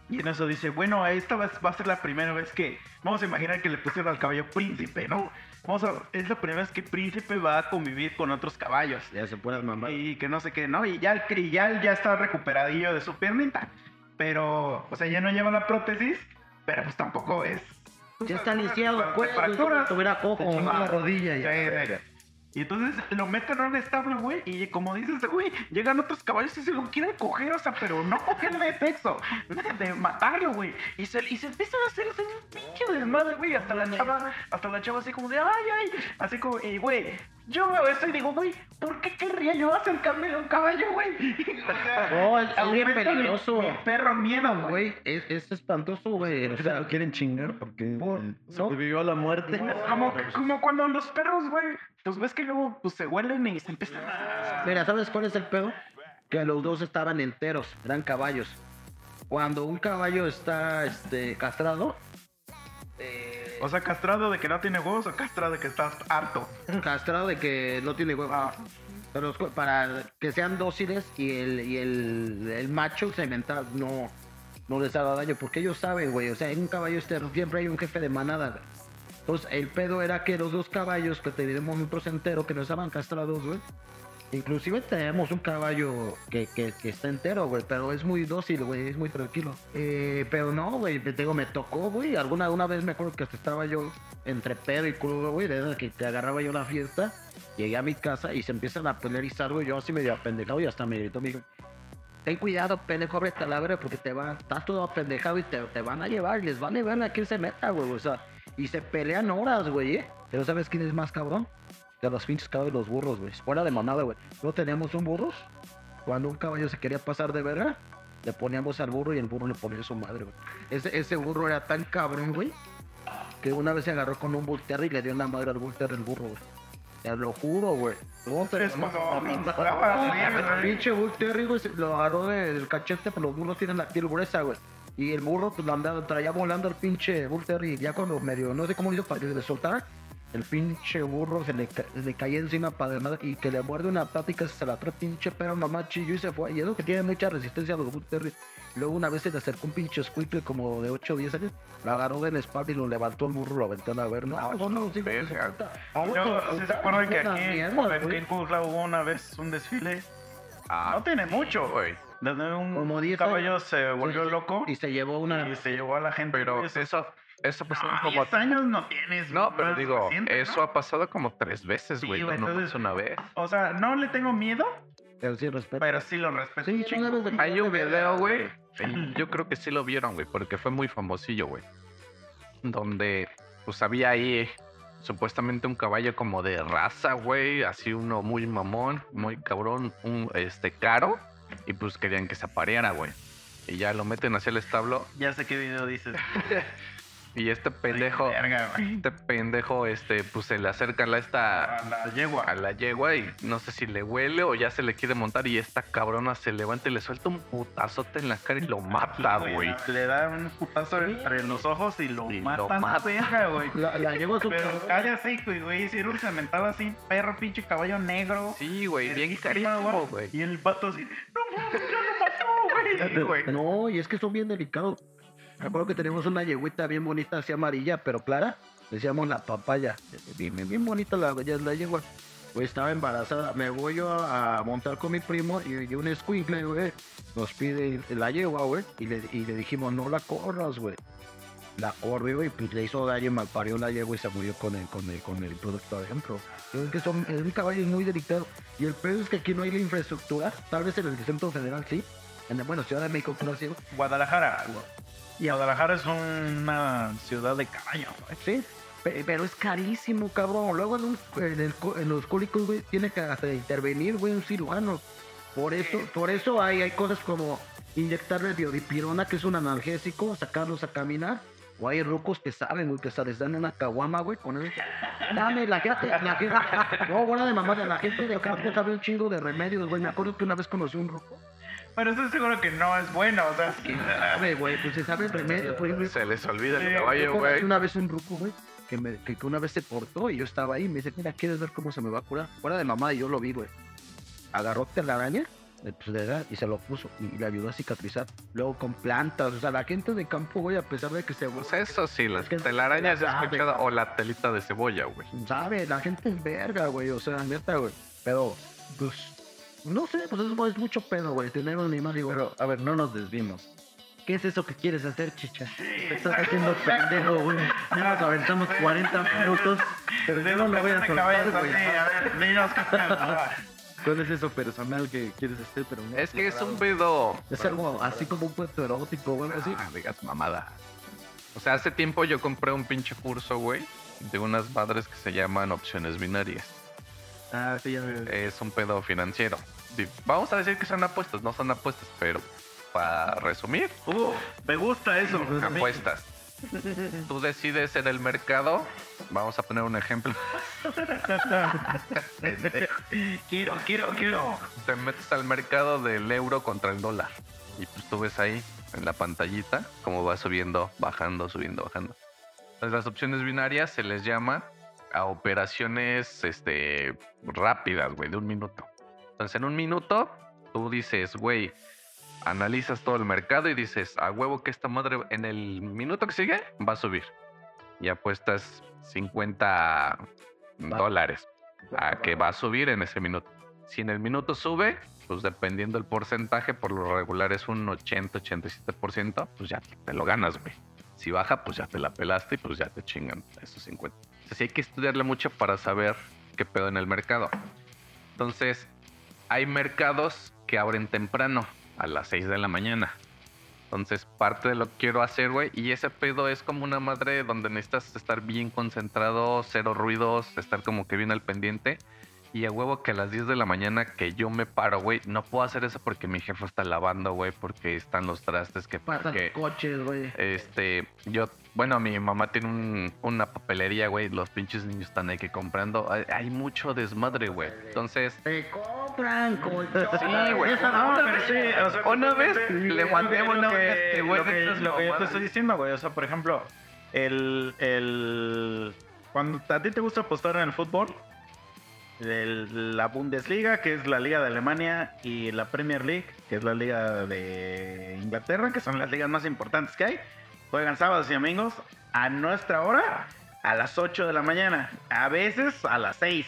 Y en eso dice, bueno, esta va a ser la primera vez que vamos a imaginar que le pusieron al caballo príncipe, ¿no? Vamos a, es la primera vez que príncipe va a convivir con otros caballos. Ya se puede mamar. Y que no sé qué, ¿no? Y ya el cri- ya, ya está recuperadillo de su piernita. Pero, o sea, ya no lleva la prótesis, pero pues tampoco es. Ya está lisiado, pues, fracturas. tuviera cojo, la rodilla ya. Sí, sí. Y entonces lo meten en un establo, güey, y como dices, güey, llegan otros caballos y se lo quieren coger, o sea, pero no coger de sexo, de matarlo, güey. Y se, y se empiezan a hacer ese pinche desmadre, güey, hasta la chava, hasta la chava así como de, ay, ay, así como, y güey, yo veo eso y digo, güey, ¿por qué querría yo acercarme a un caballo, güey? O sea, No, es- bien mi- peligroso. mi perro miedo, güey. Es, es espantoso, güey. O sea, quieren chingar porque Por- ¿no? a la muerte. Como, como cuando los perros, güey, pues ves que luego pues, se huelen y se empiezan a... Mira, ¿sabes cuál es el pedo? Que los dos estaban enteros, eran caballos. Cuando un caballo está este, castrado, eh, O sea, castrado de que no tiene huevos o castrado de que estás harto. castrado de que no tiene huevo. Ah, Pero para que sean dóciles y el, y el, el macho semental no, no les haga daño. Porque ellos saben, güey. O sea, en un caballo estero siempre hay un jefe de manada. güey. Entonces, el pedo era que los dos caballos que teníamos nosotros enteros, que no estaban castrados, güey. Inclusive tenemos un caballo que, que, está entero, güey, pero es muy dócil, güey, es muy tranquilo. Eh, pero no, güey, te digo, me tocó, güey. Alguna una vez me acuerdo que estaba yo entre pedo y crudo, güey, que te agarraba yo la fiesta. Llegué a mi casa y se empiezan a pelear güey. Yo así medio apendejado y hasta me gritó, dijo, ten cuidado, pendejo, ábrete a la verga porque te va, estás todo apendejado y te, van a llevar, les van a llevar a quién se meta, güey, o sea, y se pelean horas, güey, ¿eh? Pero ¿sabes quién es más cabrón? De los pinches caballos los burros, güey. Fuera de manada, güey. No teníamos un burro. Cuando un caballo se quería pasar de verga, le poníamos al burro y el burro le ponía a su madre, güey. Ese, ese burro era tan cabrón, güey, que una vez se agarró con un terrier y le dio una madre al terrier el burro, güey. Te lo juro, güey. No, te- Es pinche Bull Terry, güey, se lo agarró de- del cachete, pero los burros tienen la piel gruesa, güey. Y el burro, pues, lo andaba, traía volando al pinche Bull Terry. Ya cuando medio, no sé cómo hizo para que le soltara, el pinche burro se le, ca- le caía encima para de nada y que le muerde una plática, se la trae pinche pero mamá chillo y se fue. Y es lo que tiene mucha resistencia a los Terry. Luego una vez se le acercó un pinche squeaker como de 8 o 10 años, lo agarró de la espalda y lo levantó el burro, lo aventó a la ver. No, no, no, sí, Verga. Yo, ¿sí ¿Se acuerdan que aquí mierda, en. Kuzla hubo una vez un desfile? Ah, No tiene mucho, güey. Donde un Como 10 caballo se volvió Sí. loco Y se llevó una. y se llevó a la gente. Pero Eso- eso, pasó No, como... 10 años no tienes. No, pero digo, reciente, eso ¿no? ha pasado como tres veces, Sí, güey. güey, no entonces- es una vez. O sea, no le tengo miedo, Pero sí, respeto. pero sí lo respeto. Sí, chingados de- Hay un video, güey. Yo creo que sí lo vieron, güey, porque fue muy famosillo, güey. Donde, pues había ahí supuestamente un caballo como de raza, güey. Así uno muy mamón, muy cabrón, un este caro. Y pues querían que se apareara, güey. Y ya lo meten hacia el establo. Ya sé qué video dices. Y este pendejo, Verga, este pendejo, este, pues se le acerca a la esta A la yegua. a la yegua y no sé si le huele o ya se le quiere montar y esta cabrona se levanta y le suelta un putazote en la cara y lo mata, güey. Le da un putazo entre los ojos y lo Y lo matan. mata. verga, güey. La, la llevo a su Pero cállate, güey, güey. Si era un cementado así, perro, pinche caballo negro. Sí, güey, bien carísimo, güey. Y el vato así, no mames, ya lo mató, güey. No, y es que son bien delicados. Me acuerdo que tenemos una yeguita bien bonita, así amarilla, pero clara. Decíamos la papaya. Bien, bien, bonita la, la yegua. Güey, estaba embarazada. Me voy yo a, montar con mi primo y, y un squinkle, güey. Nos pide la yegua, güey. Y le, y le dijimos, no la corras, güey. La corrió y pues, le hizo daño y malparió la yegua y se murió con el, con el, con el producto adentro. Creo que son, es un caballo muy delicado. Y el pedo es que aquí no hay la infraestructura. Tal vez en el centro federal sí. En, bueno, Ciudad de México, pero sí. Guadalajara. Y Guadalajara es una ciudad de caballos, güey. Sí, pe- pero es carísimo, cabrón. Luego en, un- en el en los cólicos, güey, tiene que hasta intervenir, güey, un cirujano. Por eso, por eso hay, hay cosas como inyectarle biodipirona, que es un analgésico, sacarlos a caminar. O hay rucos que saben, güey, que se les dan una caguama, güey, con eso. Dame, la gente, la gente. No, buena de mamá, la gente de acá sabe un chingo de remedios, güey. Me acuerdo que una vez conocí un ruco. Pero estoy seguro que no es bueno, o sea, que sabe, güey, pues se sabe remedios, güey. Se les olvida Sí, el caballo, güey. una vez un ruco, güey, que, me, que, que una vez se cortó y yo estaba ahí. Me dice, mira, ¿quieres ver cómo se me va a curar? Fuera de mamá y yo lo vi, güey. Agarró telaraña pues, de edad, y se lo puso y le ayudó a cicatrizar. Luego con plantas, o sea, la gente de campo, güey, a pesar de que se Pues eso sí, las Es telarañas he escuchado güey. o la telita de cebolla, güey. sabe, la gente es verga, güey, o sea, neta, güey. Pero, pues, no sé, pues es, es mucho pedo, güey, tener un animal, digo, Pero, a ver, no nos desvimos. ¿Qué es eso que quieres hacer, chicha? Te estás haciendo pendejo, güey. Ya nos aventamos 40 minutos, pero yo no lo voy a soltar, güey. a ver. ¿Cuál es eso personal que quieres hacer? Pero no Es que es un pedo. es algo así como un puesto erótico, güey, así. Ah, digas mamada. O sea, hace tiempo yo compré un pinche curso, güey, de unas madres que se llaman opciones binarias. Ah, sí, ya me... Es un pedo financiero. Vamos a decir que son apuestas, no son apuestas, pero para resumir, Uh, me gusta eso. apuestas. Tú decides en el mercado, vamos a poner un ejemplo, Quiero, quiero, quiero. te metes al mercado del euro contra el dólar y pues tú ves ahí en la pantallita cómo va subiendo, bajando, subiendo, bajando. Entonces las opciones binarias se les llama a operaciones este, rápidas, güey, de un minuto. Entonces en un minuto tú dices, güey, analizas todo el mercado y dices, a huevo que esta madre en el minuto que sigue va a subir. Y apuestas 50 dólares a que va a subir en ese minuto. Si en el minuto sube, pues dependiendo del porcentaje, por lo regular es un 80-87%, pues ya te lo ganas, güey. Si baja, pues ya te la pelaste y pues ya te chingan esos 50. Entonces sí hay que estudiarle mucho para saber qué pedo en el mercado. Entonces, hay mercados que abren temprano, a las 6 de la mañana. Entonces, parte de lo que quiero hacer, güey, y ese pedo es como una madre donde necesitas estar bien concentrado, cero ruidos, estar como que bien al pendiente. Y a huevo que a las 10 de la mañana que yo me paro, güey, no puedo hacer eso porque mi jefe está lavando, güey, porque están los trastes que... Pasan coches, güey. este, yo, bueno, mi mamá tiene un- una papelería, güey, los pinches niños están ahí que comprando. Hay, hay mucho desmadre, güey. Entonces, Te compran, coño. Sí, güey. Una vez- sí, o sea, Una vez le mandé una vez lo que- Lo que yo te estoy diciendo, güey. O sea, por ejemplo, el, el. Cuando a ti te gusta apostar en el fútbol, el- la Bundesliga, que es la Liga de Alemania, y la Premier League, que es la Liga de Inglaterra, que son las ligas más importantes que hay, juegan sábados y domingos a nuestra hora, a las 8 de la mañana, a veces a las 6.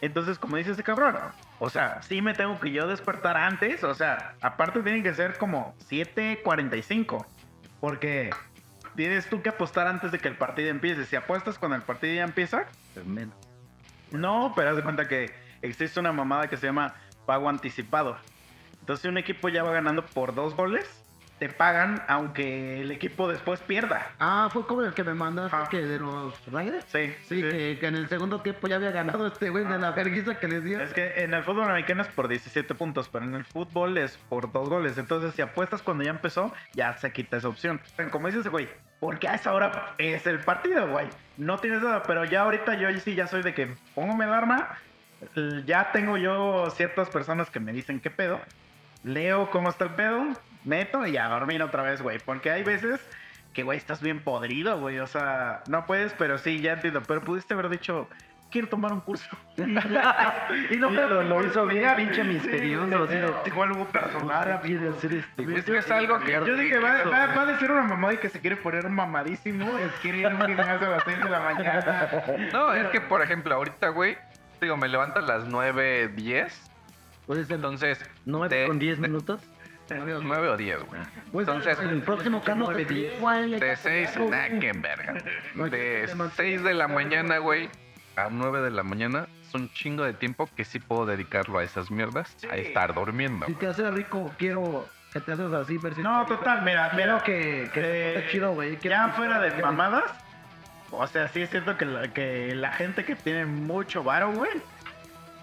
Entonces, como dice ese cabrón, o sea, sí me tengo que yo despertar antes, o sea, aparte tienen que ser como 7:45, porque tienes tú que apostar antes de que el partido empiece. Si apuestas cuando el partido ya empieza, Pues menos. no, pero haz de cuenta que existe una mamada que se llama pago anticipado. Entonces, si un equipo ya va ganando por dos goles, te pagan aunque el equipo después pierda. Ah, fue como el que me mandaste que de los Raiders. Sí, Sí, Que, que en el segundo tiempo ya había ganado este güey de la vergüenza que les dio. Es que en el fútbol americano es por 17 puntos, pero en el fútbol es por dos goles. Entonces, si apuestas cuando ya empezó, ya se quita esa opción. Como dice ese güey, porque a esa hora es el partido, güey. No tienes nada, pero ya ahorita yo sí ya soy de que pongo mi alarma. Ya tengo yo ciertas personas que me dicen qué pedo. Leo cómo está el pedo, meto y a dormir otra vez, güey. Porque hay veces que, güey, estás bien podrido, güey. O sea, no puedes, pero sí, ya entiendo. Pero pudiste haber dicho, quiero tomar un curso. y no me lo, lo hizo bien pinche misterioso. Tengo algo personal. Viene a hacer este. güey. es algo que... Yo dije, va, va, va a decir una mamá y que se quiere poner mamadísimo. Es quiere ir a un gimnasio a las 6 de la mañana. No, es que, por ejemplo, ahorita, güey, digo, me levanto a las 9, 10. Puede ser. Entonces, ¿Nueve de- con diez de- minutos? 9 o 10, güey. Pues, Entonces, el próximo igual. de 6, nah, qué verga. De 6 de la mañana, güey, a 9 de la mañana, es un chingo de tiempo que sí puedo dedicarlo a esas mierdas, a estar durmiendo. Si te haces rico, quiero que te haces así, si No, total, mira, mira. que, que Eh, esté chido, güey. Ya fuera de mamadas, o sea, sí es cierto que la, que la gente que tiene mucho varo, güey,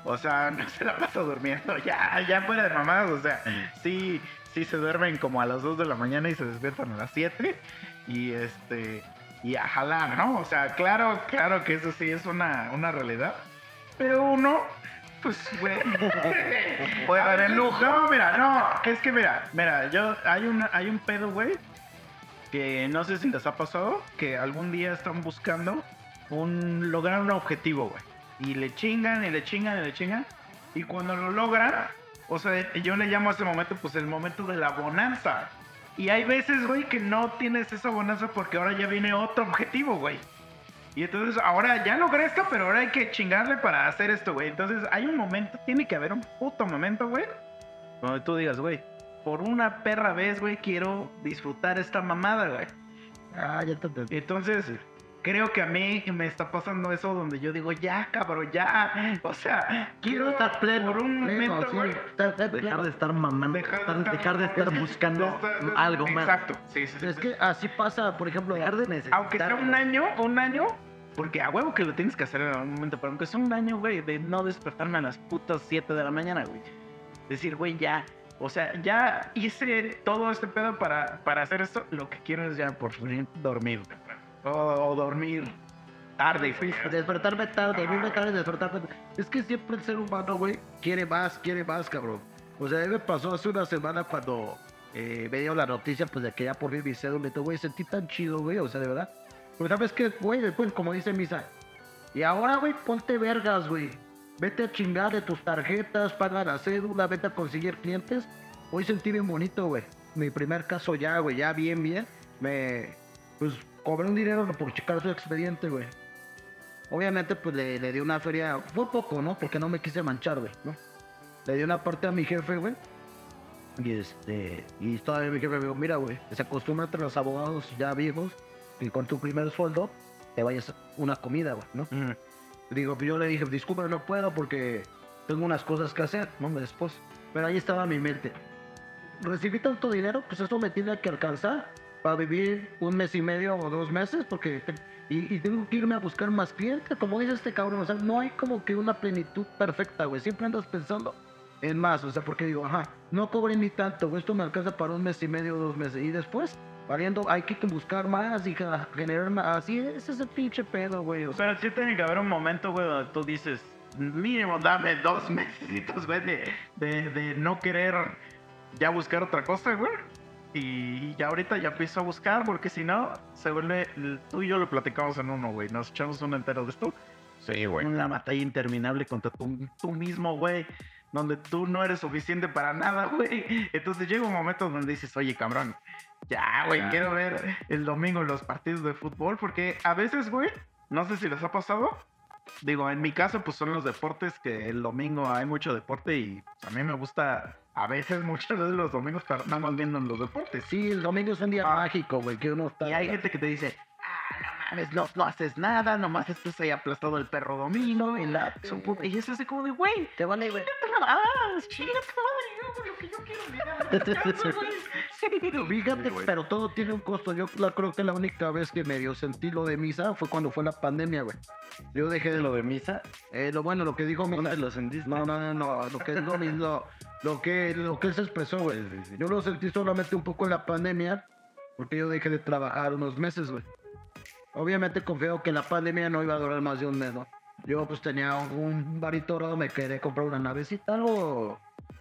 o sea, no se la pasa durmiendo. Ya, ya fuera de mamadas, o sea, sí, sí se duermen como a las 2 de la mañana y se despiertan a las 7. Y este, y a jalar, ¿no? O sea, claro, claro que eso sí es una, una realidad. Pero uno, pues, güey, puede dar el lujo. No, mira, no, es que mira, mira, yo, hay, una, hay un pedo, güey, que no sé si les ha pasado, que algún día están buscando un lograr un objetivo, güey. Y le chingan, y le chingan, y le chingan. Y cuando lo logran, o sea, yo le llamo a ese momento, pues el momento de la bonanza. Y hay veces, güey, que no tienes esa bonanza porque ahora ya viene otro objetivo, güey. Y entonces ahora ya logré esto, pero ahora hay que chingarle para hacer esto, güey. Entonces hay un momento, tiene que haber un puto momento, güey. Donde tú digas, güey, por una perra vez, güey, quiero disfrutar esta mamada, güey. Ah, ya te entendí. Entonces, creo que a mí me está pasando eso donde yo digo, ya, cabrón, ya. O sea, Quiero estar pleno. Por un pleno, momento, sí, güey. estar- estar Dejar pleno. de estar mamando. Dejar de estar- dejar de estar buscando Está- algo más. Exacto, sí, sí, sí. Es que así pasa, por ejemplo, Dejar de necesitar. Aunque sea un año, un año, porque a huevo que lo tienes que hacer en algún momento, pero aunque sea un año, güey, de no despertarme a las putas 7 de la mañana, güey. Decir, güey, ya, o sea, ya hice todo este pedo para, para hacer esto, lo que quiero es ya por fin dormir, temprano. O, dormir tarde, güey. Despertarme tarde, dormirme tarde, despertarme Es que siempre el ser humano, güey, quiere más, quiere más, cabrón. O sea, a mí me pasó hace una semana cuando eh, me dio la noticia, pues, de que ya por fin mi cédula, güey, sentí tan chido, güey, o sea, de verdad. Pero sabes qué, güey, después, como dice Misa, y ahora, güey, ponte vergas, güey. Vete a chingar de tus tarjetas, paga la cédula, vete a conseguir clientes. Hoy sentí bien bonito, güey. Mi primer caso ya, güey, ya bien, bien. Me, pues, cobré un dinero por checar su expediente, güey. Obviamente, pues le, le di una feria, fue poco, ¿no? Porque no me quise manchar, güey, ¿no? Le di una parte a mi jefe, güey. Y este, y todavía mi jefe me dijo, mira, güey, se acostumbra entre los abogados ya viejos y con tu primer sueldo te vayas a una comida, güey, ¿no? Digo, yo le dije, disculpa, no puedo porque tengo unas cosas que hacer, ¿no? Después. Pero ahí estaba mi mente. Recibí tanto dinero, pues eso me tiene que alcanzar para vivir un mes y medio o dos meses porque y, y tengo que irme a buscar más clientes, como dice este cabrón, o sea, no hay como que una plenitud perfecta, güey, siempre andas pensando en más, o sea, porque digo, ajá, no cobré ni tanto, güey, esto me alcanza para un mes y medio o dos meses, y después, variando, hay que buscar más y generar más, así, ese es el pinche pedo, güey, o sea, Pero sí tiene que haber un momento, güey, donde tú dices, mínimo dame dos meses, güey, de, de, de no querer ya buscar otra cosa, güey. Y ya ahorita ya empiezo a buscar, porque si no, se vuelve. Tú y yo lo platicamos en uno, güey. Nos echamos un entero de esto. Sí, güey. Una batalla interminable contra tú, tú mismo, güey. Donde tú no eres suficiente para nada, güey. Entonces llega un momento donde dices, oye, cabrón, ya, güey, quiero ver el domingo los partidos de fútbol. Porque a veces, güey, no sé si les ha pasado. Digo, en mi caso, pues son los deportes que el domingo hay mucho deporte y pues, a mí me gusta a veces, muchas veces los domingos más viendo los deportes. sí, el domingo es un día Ah. mágico, güey, que uno está... Y hay gente que te dice, ah, no mames, no, no haces nada, nomás estás ahí aplastado el perro domingo y la... su puta-". Y es así como de, güey, Te vale, güey. ah, chinga tu madre, yo lo que yo quiero, mira, Fíjate, güey. pero todo tiene un costo. Yo la- creo que la única vez que medio sentí lo de misa fue cuando fue la pandemia, güey. Yo dejé de lo de misa. Eh, lo bueno, lo que dijo mi... ¿Dónde lo sentiste? No, no, no, no, lo que, lo, lo, lo que, lo que se expresó, güey. Yo lo sentí solamente un poco en la pandemia, porque yo dejé de trabajar unos meses, güey. Obviamente confiado que la pandemia no iba a durar más de un mes, ¿no? Yo pues tenía un baritoro, me quería comprar una navecita, algo,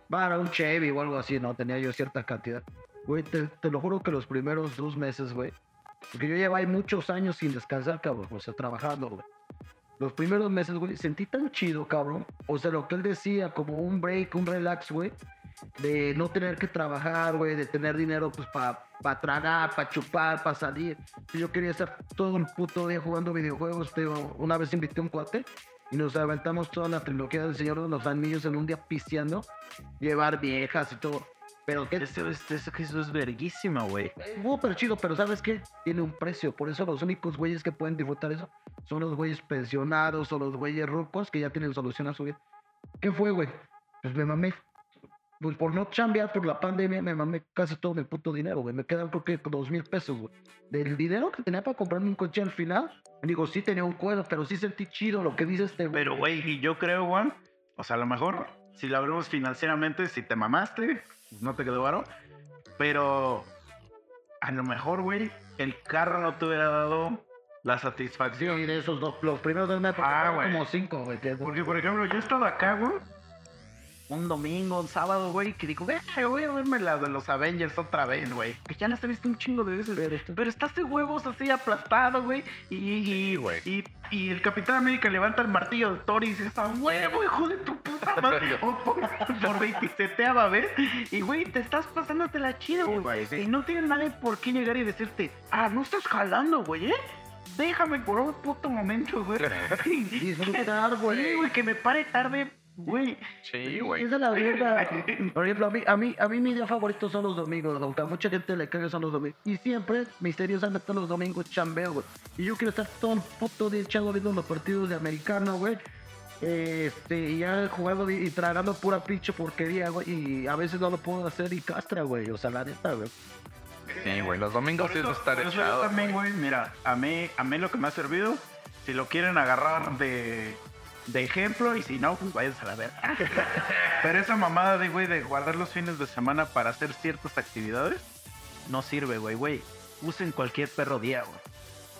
para un Chevy o algo así, ¿no? Tenía yo cierta cantidad. Güey, te, te lo juro que los primeros dos meses, güey, porque yo llevo ahí muchos años sin descansar, cabrón, o sea, trabajando, güey. Los primeros meses, güey, sentí tan chido, cabrón. O sea, lo que él decía, como un break, un relax, güey. De no tener que trabajar, güey, de tener dinero, pues, para tragar, para chupar, para salir. Yo quería estar todo el puto día jugando videojuegos. Pero una vez invité a un cuate y nos aventamos toda la trilogía del Señor de los Anillos en un día pisteando. Llevar viejas y todo. Pero que Eso es, eso, eso es verguísima, güey. Estuvo pero chido, pero ¿sabes qué? Tiene un precio. Por eso los únicos güeyes que pueden disfrutar eso son los güeyes pensionados o los güeyes rucos que ya tienen solución a su vida. ¿Qué fue, güey? Pues me mamé. Pues por no chambear por la pandemia, me mamé casi todo mi puto dinero, güey. Me quedan creo que dos mil pesos, güey. Del dinero que tenía para comprarme un coche al final, digo, sí tenía un cuero, pero sí sentí chido lo que dice este güey. Pero, güey, y yo creo, Juan, o sea, a lo mejor, si lo hablamos financieramente, si te mamaste, no te quedó varo, pero a lo mejor, güey, el carro no te hubiera dado la satisfacción. De esos dos, los primeros dos meses, Ah, como cinco, güey. que- Porque, por ejemplo, yo he estado acá, güey, un domingo, un sábado, güey, que digo, "Ve, voy a verme la de los Avengers otra vez, güey. Que ya las he visto un chingo de veces. Pero Pero estás de huevos así aplastado, güey. Y, y, güey. y, y el Capitán América levanta el martillo de Thor y dice, ¡a huevo, hijo de tu puta madre! Por, por 27 va a ver. Y, güey, te estás pasándote la chida, güey. Y no tiene nadie por qué llegar y decirte, ah, no estás jalando, güey, ¿eh? Déjame por un puto momento, güey. Disfrutar, güey. Sí, güey, que me pare tarde, güey. Sí, güey. Esa es la verdad. Por ejemplo, a mí, a mí, a mí mi día favorito son los domingos, aunque a mucha gente le caga son los domingos. Y siempre, misteriosamente, los domingos chambeo, güey. Y yo quiero estar todo el puto día echado viendo los partidos de americano, güey. Este, y ya jugando y, y tragando pura pinche porquería, güey. Y a veces no lo puedo hacer y castra, güey. O sea, la neta, güey. Sí, güey. Los domingos sí es estar eso yo echado. también, güey, mira, a mí, a mí lo que me ha servido, si lo quieren agarrar de, de ejemplo, y si no, pues váyanse a la verga. Pero esa mamada de, güey, de guardar los fines de semana para hacer ciertas actividades, no sirve, güey, güey. Usen cualquier perro día, güey.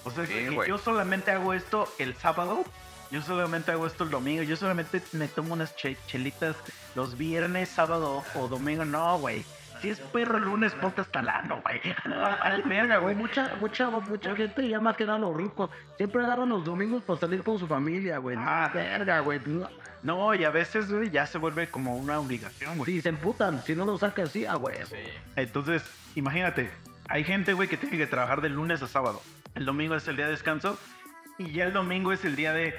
O sea, Sí, que yo solamente hago esto el sábado, yo solamente hago esto el domingo, yo solamente me tomo unas che- chelitas los viernes, sábado o domingo, no, güey. Si es perro el lunes, ponte hasta el ano, güey. Al verga, güey. Mucha, mucha, mucha gente, ya más que nada los ricos, siempre agarran los domingos para salir con su familia, güey. Ah. verga, güey. No. Y a veces, güey, ya se vuelve como una obligación, güey. Si se emputan, si no lo sacas así, ah, güey. Entonces, imagínate, hay gente, güey, que tiene que trabajar de lunes a sábado. El domingo es el día de descanso y ya el domingo es el día de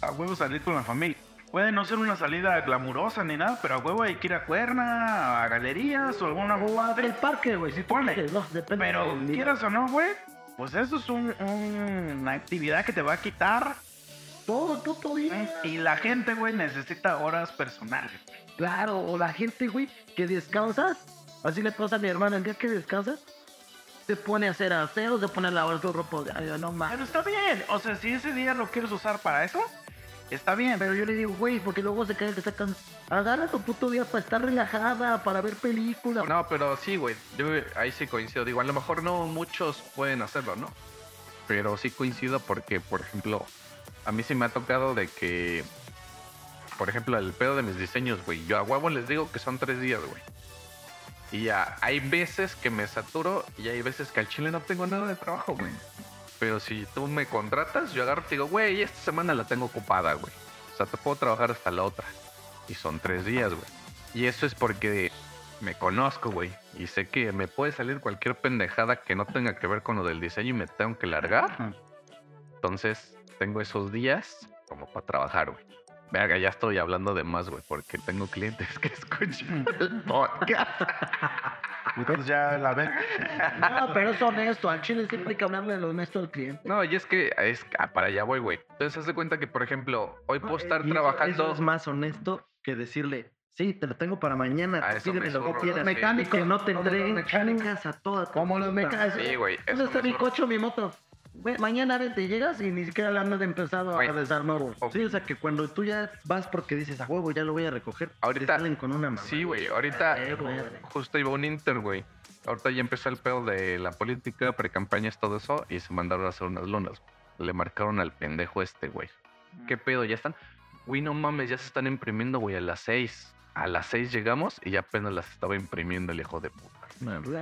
a huevo salir con la familia. Puede no ser una salida glamurosa ni nada, pero a huevo hay que ir a cuerna, a galerías o alguna El bobada. parque, güey, si no, depende. Pero día. quieras o no, güey, pues eso es un- un- una actividad que te va a quitar. Todo el puto día. Y la gente, güey, necesita horas personales. Claro, o la gente, güey, que descansa. Así le pasa a mi hermana, el día que descansa, se pone a hacer aseo, se pone a lavar su ropa. Ay, no mames. Pero está bien. O sea, si ese día lo quieres usar para eso, está bien. Pero yo le digo, güey, porque luego se cae que sacan. Agarra tu puto día para estar relajada, para ver películas. No, pero sí, güey. Yo ahí sí coincido. Digo, a lo mejor no muchos pueden hacerlo, ¿no? Pero sí coincido porque, por ejemplo, a mí sí me ha tocado de que, por ejemplo, el pedo de mis diseños, güey. Yo a huevo les digo que son tres días, güey. Y ya, hay veces que me saturo y hay veces que al chile no tengo nada de trabajo, güey. Pero si tú me contratas, yo agarro y te digo, güey, esta semana la tengo ocupada, güey. O sea, te puedo trabajar hasta la otra. Y son tres días, güey. Y eso es porque me conozco, güey. Y sé que me puede salir cualquier pendejada que no tenga que ver con lo del diseño y me tengo que largar. Entonces, tengo esos días como para trabajar, güey. Venga, ya estoy hablando de más, güey, porque tengo clientes que escuchan el podcast. Entonces ya la ven. No, pero es honesto. Al chile siempre hay que hablarle de lo honesto al cliente. No, y es que es, ah, para allá voy, güey. Entonces, haz de cuenta que, por ejemplo, hoy puedo estar Y eso- trabajando. Eso es más honesto que decirle, sí, te lo tengo para mañana, Ah, eso pídeme me lo que quieras. sí. Mecánico. Que no te entreguen mecánicos. chingas a toda tu Como los mecánicos. Sí, güey. ¿Dónde está mi coche o mi moto? Güey, mañana te llegas y ni siquiera le andas empezado a desarmar, güey. Ok. Sí, o sea que cuando tú ya vas porque dices a huevo, ya lo voy a recoger, Ahorita- te salen con una mamá. Sí, güey. Ahorita Eh, güey. justo iba un Inter, güey. Ahorita ya empezó el pedo de la política, precampañas, todo eso, y se mandaron a hacer unas lunas. Le marcaron al pendejo este, güey. ¿Qué pedo? ¿Ya están? Güey, no mames, ya se están imprimiendo, güey, a las seis. A las seis llegamos y ya apenas las estaba imprimiendo el hijo de puta.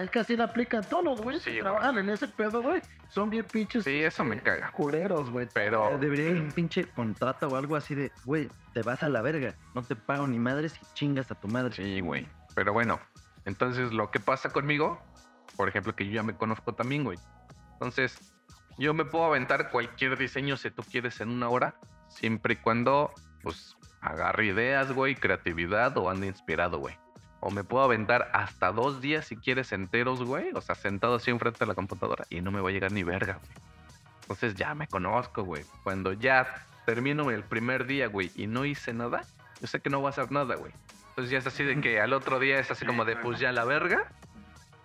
Es que así la aplican todos los güeyes Sí, que trabajan en ese pedo, güey. Son bien pinches Sí, eso me caga. culeros, güey. Pero, Eh, Debería haber un pinche contrato o algo así de, güey, te vas a la verga, no te pago ni madres y chingas a tu madre. sí, güey. Pero bueno, entonces lo que pasa conmigo, por ejemplo, que yo ya me conozco también, güey. Entonces, yo me puedo aventar cualquier diseño si tú quieres en una hora, siempre y cuando, pues, agarre ideas, güey, creatividad o ande inspirado, güey. O me puedo aventar hasta dos días si quieres enteros, güey. O sea, sentado así enfrente de la computadora y no me va a llegar ni verga, güey. Entonces ya me conozco, güey. Cuando ya termino el primer día, güey, y no hice nada, yo sé que no voy a hacer nada, güey. Entonces ya es así de que al otro día es así como de, pues ya la verga.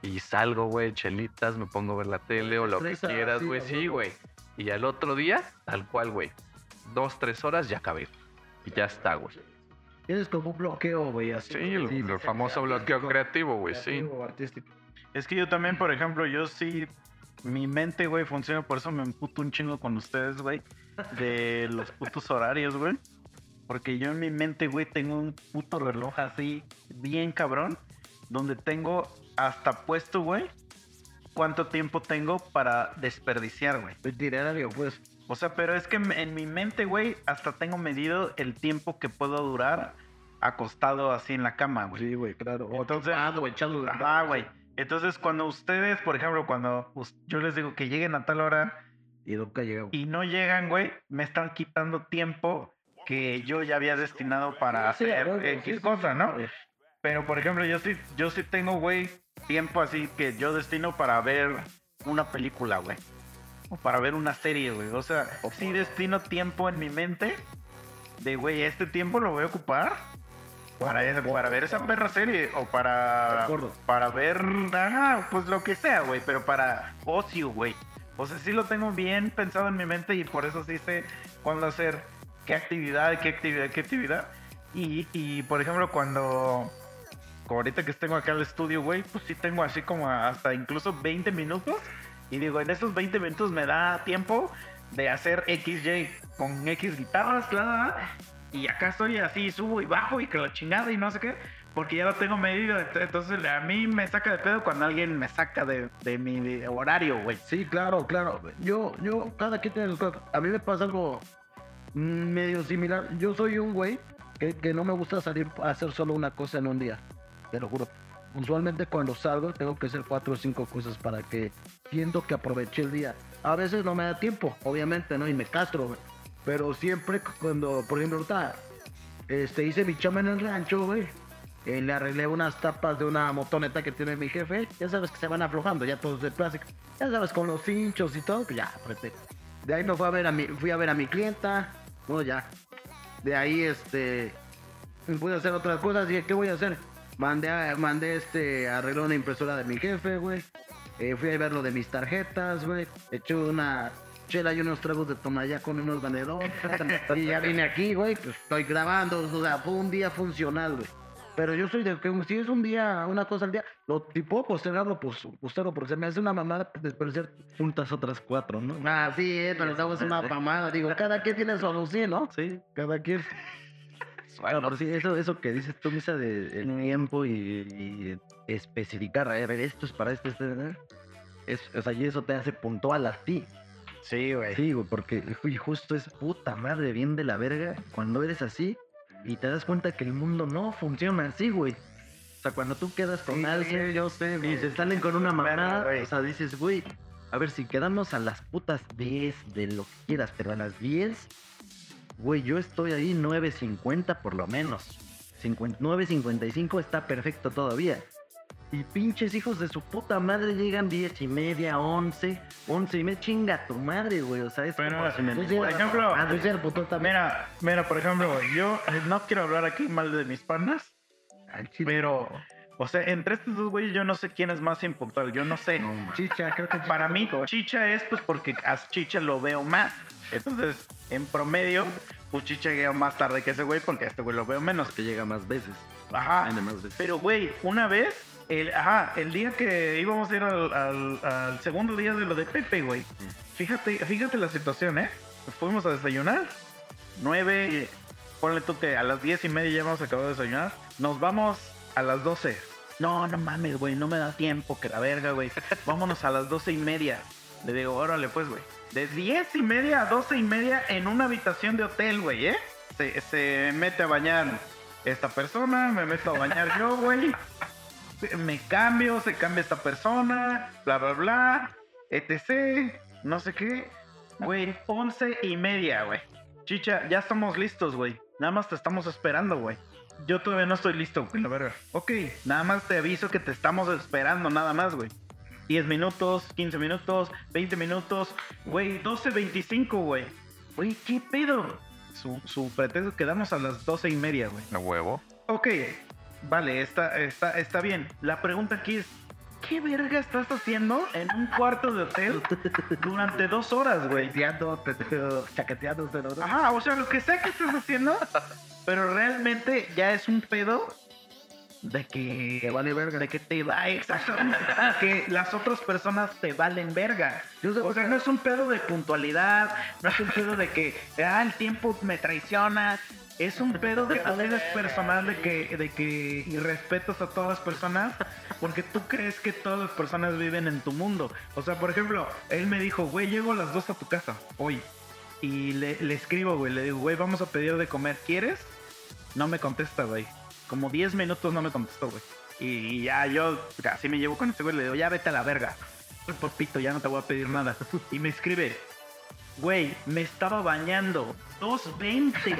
Y salgo, güey, chelitas, me pongo a ver la tele o lo que quieras, güey. Sí, güey. Y al otro día, tal cual, güey. Dos, tres horas, ya acabé. Y ya está, güey. Tienes como un bloqueo, güey, así. Sí, el, Sí, el famoso bloqueo creativo, güey, sí. artístico. Es que yo también, por ejemplo, yo sí. Mi mente, güey, funciona, por eso me emputo un chingo con ustedes, güey. De los putos horarios, güey. Porque yo en mi mente, güey, tengo un puto reloj así, bien cabrón. Donde tengo hasta puesto, güey, cuánto tiempo tengo para desperdiciar, güey. Itinerario, pues. O sea, pero es que en mi mente, güey, hasta tengo medido el tiempo que puedo durar acostado así en la cama, güey. Sí, güey, claro. Entonces- chupado, güey, Ajá, güey. Entonces, cuando ustedes, por ejemplo, cuando yo les digo que lleguen a tal hora Y nunca llegamos. y no llegan, güey, me están quitando tiempo que yo ya había destinado para Sí, hacer güey, X sí, cosa, ¿no? Pero, por ejemplo, yo sí, yo sí tengo, güey, tiempo así que yo destino para ver una película, güey. O para ver una serie, güey. O sea, sí destino tiempo en mi mente de, güey, este tiempo lo voy a ocupar para, esa- para ver esa perra serie o para, para ver, ajá, pues lo que sea, güey, pero para ocio, güey. O sea, sí lo tengo bien pensado en mi mente y por eso sí sé cuándo hacer qué actividad, qué actividad, qué actividad. Y, y por ejemplo, cuando, ahorita que tengo acá el estudio, güey, pues sí tengo así como hasta incluso 20 minutos. Y digo, en esos 20 minutos me da tiempo de hacer XJ con X guitarras, claro. Y acá estoy así, subo y bajo y que la chingada y no sé qué. Porque ya lo tengo medido. Entonces a mí me saca de pedo cuando alguien me saca de, mi horario, güey. Sí, claro, claro. Yo, yo, cada quien tiene sus cosas. A mí me pasa algo medio similar. Yo soy un güey que no me gusta salir a hacer solo una cosa en un día. Te lo juro. Usualmente cuando salgo tengo que hacer cuatro o cinco cosas para que siento que aproveché el día. A veces no me da tiempo, obviamente, ¿no? Y me castro, güey. Pero siempre cuando, por ejemplo, ahorita este, hice mi chama en el rancho, güey. eh, le arreglé unas tapas de una motoneta que tiene mi jefe. Ya sabes que se van aflojando, ya todos de plástico. Ya sabes, con los hinchos y todo, pues ya, apreté. De ahí me fui a ver a mi, fui a ver a mi clienta. Bueno, ya. De ahí, este, pude hacer otras cosas. Y ¿qué voy a hacer? Mandé, a- mandé este, arreglé una impresora de mi jefe, güey. Eh, fui a ver lo de mis tarjetas, güey. Eché una chela y unos tragos de Tonayá con unos vendedores. y ya vine aquí, güey. Pues estoy grabando. O sea, fue un día funcional, güey. Pero yo soy de que si es un día, una cosa al día, lo tipo postergarlo, pues postergo, porque se me hace una mamada desperdiciar. Juntas otras cuatro, ¿no? Ah, sí, eh, pero estamos una mamada. Digo, cada quien tiene solución, ¿no? Sí. Cada quien. Bueno, por sí, eso, eso que dices tú, Misa, de el tiempo y, y especificar, a ver, esto es para esto, esto, es, o sea, y eso te hace puntual a ti. Sí, güey. Sí, güey, porque uy, justo es puta madre bien de la verga cuando eres así y te das cuenta que el mundo no funciona así, güey. O sea, cuando tú quedas con Sí, alguien yo sé, y se salen con una mamada, o sea, dices, güey, a ver, si quedamos a las putas 10 de lo que quieras, pero a las 10, güey, yo estoy ahí 9.50 por lo menos. 50 9.55 está perfecto todavía. Y pinches hijos de su puta madre llegan 10 y media, 11, 11 y media, chinga tu madre, güey. O sea, es Pero, como si me- Por ejemplo, ah, puto también. Mira, mira, por ejemplo, yo eh, no quiero hablar aquí mal de mis panas, pero, o sea, entre estos dos güeyes yo no sé quién es más impuntual, yo no sé. No. Chicha, creo que Para mí, Chicha es pues porque a Chicha lo veo más. Entonces, en promedio, Chicha llega más tarde que ese güey porque a este güey lo veo menos. que llega más veces. Ajá. Viene más veces. Pero, güey, una vez, el, ajá, el día que íbamos a ir al, al- al segundo día de lo de Pepe, güey. Fíjate, fíjate la situación, ¿eh? Fuimos a desayunar. Nueve, ponle tú que a las diez y media ya hemos acabado de desayunar. Nos vamos a las doce. No, no mames, güey, no me da tiempo, que la verga, güey. Vámonos a las doce y media. Le digo, órale, pues, güey. De diez y media a doce y media en una habitación de hotel, güey, ¿eh? Se, se mete a bañar esta persona, me meto a bañar yo, güey. Me cambio, se cambia esta persona, bla, bla, bla, etc. No sé qué. Güey, once y media, güey. Chicha, ya estamos listos, güey. Nada más te estamos esperando, güey. Yo todavía no estoy listo, güey, la verga. Ok, nada más te aviso que te estamos esperando, nada más, güey. 10 minutos, 15 minutos, 20 minutos, güey, 12, 25, güey. Güey, ¿qué pedo? Su, su pretexto quedamos a las 12 y media, güey. A huevo. Ok, vale, está, está, está bien. La pregunta aquí es, ¿qué verga estás haciendo en un cuarto de hotel durante dos horas, güey? Chaqueteando, te- te- chaqueteando. Ajá, o sea, lo que sea que estés haciendo, pero realmente ya es un pedo de que... Vale verga. De que te va, exactamente. Que las otras personas te valen verga. O sea, no es un pedo de puntualidad, no es un pedo de que, ah, el tiempo me traiciona. Es un pedo de poderes personal de que, de que y respetas a todas las personas porque tú crees que todas las personas viven en tu mundo. O sea, por ejemplo, él me dijo, güey, llego a las 2 a tu casa hoy. Y le, le escribo, güey, le digo, güey, vamos a pedir de comer, ¿quieres? No me contesta, güey. Como 10 minutos no me contestó, güey. Y ya yo así me llevo con este güey, le digo, ya vete a la verga. Por pito, ya no te voy a pedir nada. Y me escribe, güey, me estaba bañando. 2.20.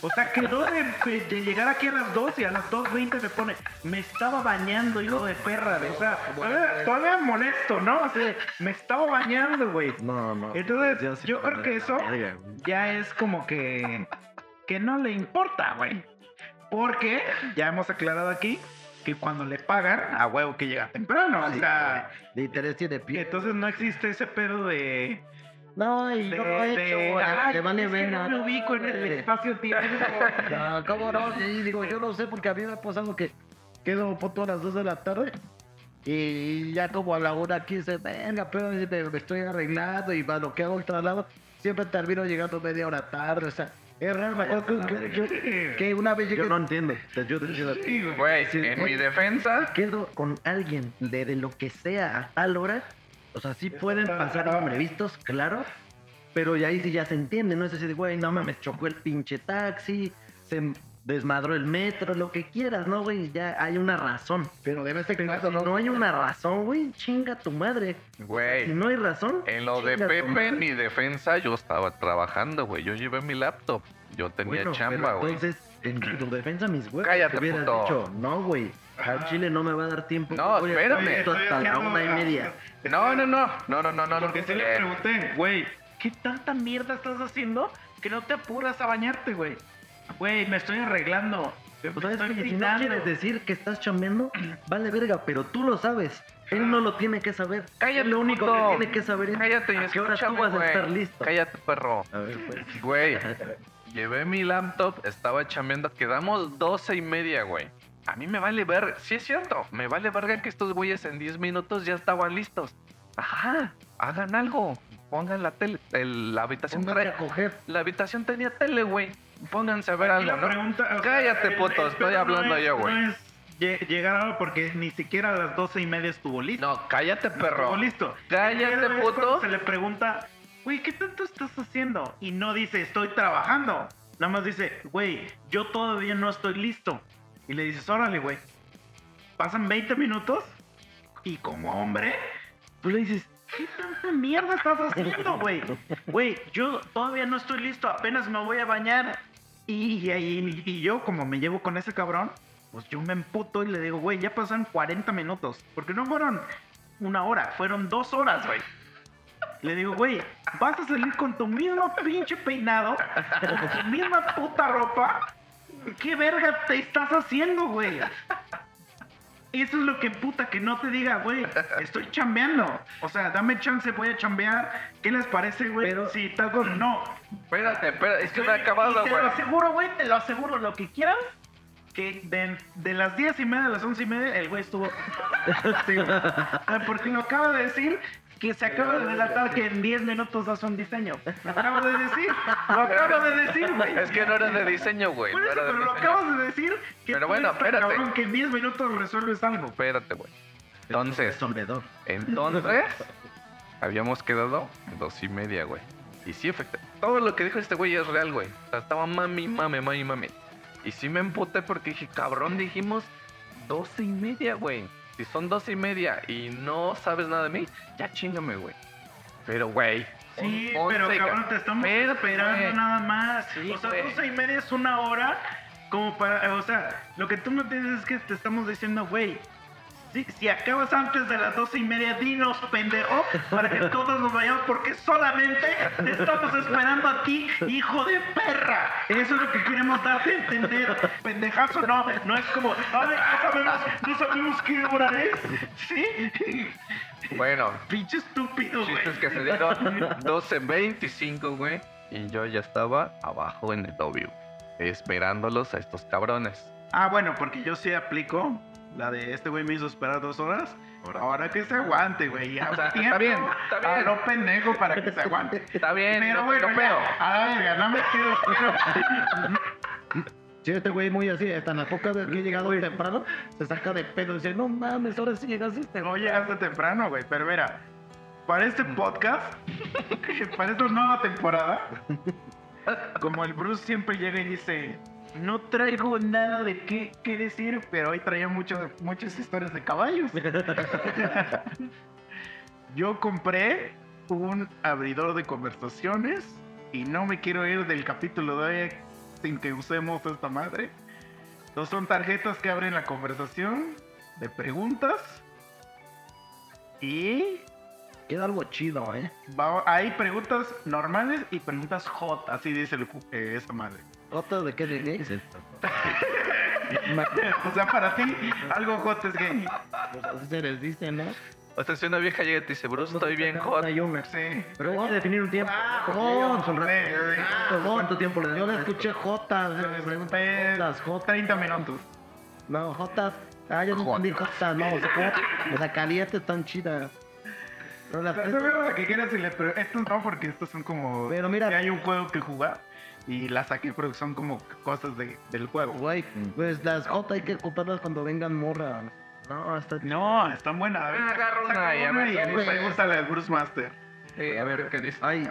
O sea, quedó de, de llegar aquí a las 2 y a las 2.20 me pone, me estaba bañando, hijo de perra. O sea, todavía, todavía molesto, ¿no? Me estaba bañando, güey. No, no. Entonces, sí yo para creo que eso ya es como que que no le importa, güey. Porque ya hemos aclarado aquí que cuando le pagan, a huevo que llega temprano. O Sí, sea, De interés tiene pie. entonces no existe ese pedo de. No, y de, yo lo he de, hecho. "Ay, Te vale verga. no me ubico en el espacio-tiempo. No, ¿cómo no? Y digo, yo no sé porque a mí me ha pasado que quedo punto a las 2 de la tarde y ya como a la hora 15, venga, pero me, me estoy arreglando y para lo que hago el traslado, siempre termino llegando media hora tarde, o sea, es raro, me acuerdo que, que- que una vez llegué... Yo no entiendo. yo Güey, Sí, en güey. mi defensa, quedo con alguien de, de lo que sea a tal hora, o sea, sí pueden pasar imprevistos, claro, pero ya ahí sí ya se entiende, no es decir, güey, no mames, chocó el pinche taxi, se desmadró el metro, lo que quieras, ¿no, güey? Ya hay una razón. Pero debe ser Pero si no hay una razón, güey, chinga tu madre. Si güey. no hay razón. En lo de Pepe, mi defensa, yo estaba trabajando, güey. Yo llevé mi laptop. Yo tenía Bueno, chamba, güey. Entonces, en tu defensa, mis huevos. Cállate, te hubieras puto. dicho, no, güey. Al chile no me va a dar tiempo. No, espérame. hasta la una y media. No, no, no. No, no, no, no. Porque no. se le Eh, pregunté, güey, ¿qué tanta mierda estás haciendo que no te apuras a bañarte, güey? Güey, me estoy arreglando. O sea, es Estoy que si no quieres decir que estás chambeando, vale verga, pero tú lo sabes. Él no lo tiene que saber. Cállate, Él lo único puto. que tiene que saber es Cállate a qué hora tú vas a güey. estar listo. Cállate, perro. A ver, pues. Güey, llevé mi laptop, estaba chambeando, quedamos doce y media, güey. A mí me vale ver, sí es cierto, me vale verga que estos güeyes en 10 minutos ya estaban listos. Ajá, hagan algo, pongan la tele, el- la habitación trae- a coger. la habitación tenía tele, güey. Pónganse a ver algo, ¿no? pregunta, o sea, Cállate, el- puto, el estoy hablando no es- yo, güey. No es lle- llegar a porque ni siquiera a las doce y media estuvo listo. No, cállate, perro. Estuvo listo. Cállate, puto. Se le pregunta, güey, ¿qué tanto estás haciendo? Y no dice, estoy trabajando. Nada más dice, güey, yo todavía no estoy listo. Y le dices, órale, güey. Pasan 20 minutos y como hombre, tú le dices, ¿qué tanta mierda estás haciendo, güey? Güey, yo todavía no estoy listo, apenas me voy a bañar. Y, y, y yo, como me llevo con ese cabrón, pues yo me emputo y le digo, güey, ya pasan 40 minutos. Porque no fueron una hora, fueron dos horas, güey. Le digo, güey, vas a salir con tu mismo pinche peinado, con tu misma puta ropa. ¿Qué verga te estás haciendo, güey? Eso es lo que puta que no te diga, güey, estoy chambeando. O sea, dame chance, voy a chambear. ¿Qué les parece, güey? Pero- Si tal cosa, no. Espérate, espérate, es que no Y acabado, Te güey. lo aseguro, güey, te lo aseguro, lo que quieran. Que de, de las 10 y media a las 11 y media, el güey estuvo. Sí, güey. Ah, Porque lo acaba de decir que se acaba de delatar que en 10 minutos hace un diseño. Lo acaba de decir. Lo acaba de decir, güey. Es que no era de diseño, güey. Por eso, pero lo diseño. acabas de decir que Pero bueno, espérate. cabrón que en 10 minutos resuelves algo. Espérate, güey. Entonces, Resolvedor. entonces, habíamos quedado dos y media, güey. Y sí, efectivamente, todo lo que dijo este güey es real, güey. O sea, estaba mami, mami, mami, mami. Y sí me emputé porque dije, cabrón, dijimos doce y media, güey. Si son doce y media y no sabes nada de mí, ya chingame, güey. Pero, güey. Sí, on- pero once, cabrón, ca- te estamos esperando nada más. Sí, o sea, güey. 12 y media es una hora como para, o sea, lo que tú no entiendes es que te estamos diciendo, güey, si, acabas antes de las 12 y media, dinos, pendejo, para que todos nos vayamos, porque solamente te estamos esperando a ti, hijo de perra. Eso es lo que queremos darte a entender. Pendejazo, no, no es como, a ver, no sabemos, no sabemos qué hora es. ¿Sí? Bueno, Pinche estúpido, güey. chistes que se dieron 12.25, güey. Y yo ya estaba abajo en el W. Esperándolos a estos cabrones. Ah, bueno, porque yo sí aplico la de este güey me hizo esperar dos horas. Ahora que se aguante, güey. Ya O sea, tiempo está bien, está A bien. lo pendejo para que se aguante. Está bien, Pero no, bueno, no pedo. a la verga, no me quiero. Sí, este güey muy así, hasta en las pocas veces que he llegado temprano, se saca de pedo y dice, no mames, ahora sí llegaste. este No llegaste temprano, güey. Pero mira, para este podcast, para esta nueva temporada, como el Bruce siempre llega y dice, no traigo nada de qué, qué decir, pero hoy traía mucho- muchas historias de caballos. Yo compré un abridor de conversaciones y no me quiero ir del capítulo de hoy sin que usemos esta madre. Entonces son tarjetas que abren la conversación de preguntas y Queda algo chido, ¿eh? va- hay preguntas normales y preguntas hot, así dice el eh, esa madre. ¿Otra de qué de Es esto. O sea, para ti algo hot es gay. Pues así se les dice, ¿no? O sea, si una vieja llega y te dice, Bruce, estoy bien hot. Una y una. Sí. Pero hay que definir un tiempo. Hot, Sí, sí. ¿Cuánto tiempo le? Yo le escuché J, me preguntan Jotas, J. 30 minutos. No, Jotas. Ah, yo no entendí Jotas, no, o sea, J. O sea, caliente están chidas. Pero las que quieras y le pero estos no porque estos son como Pero mira- que hay un juego que jugar y las saqué pero son como cosas de- del juego. Güey, pues las J hay que comprarlas cuando vengan morra. No, hasta No, están buenas. A ver, Ah, agarra saca una y a ver, y a mí me gusta la de Bruce Master. Sí, a ver, ¿qué dice? Hay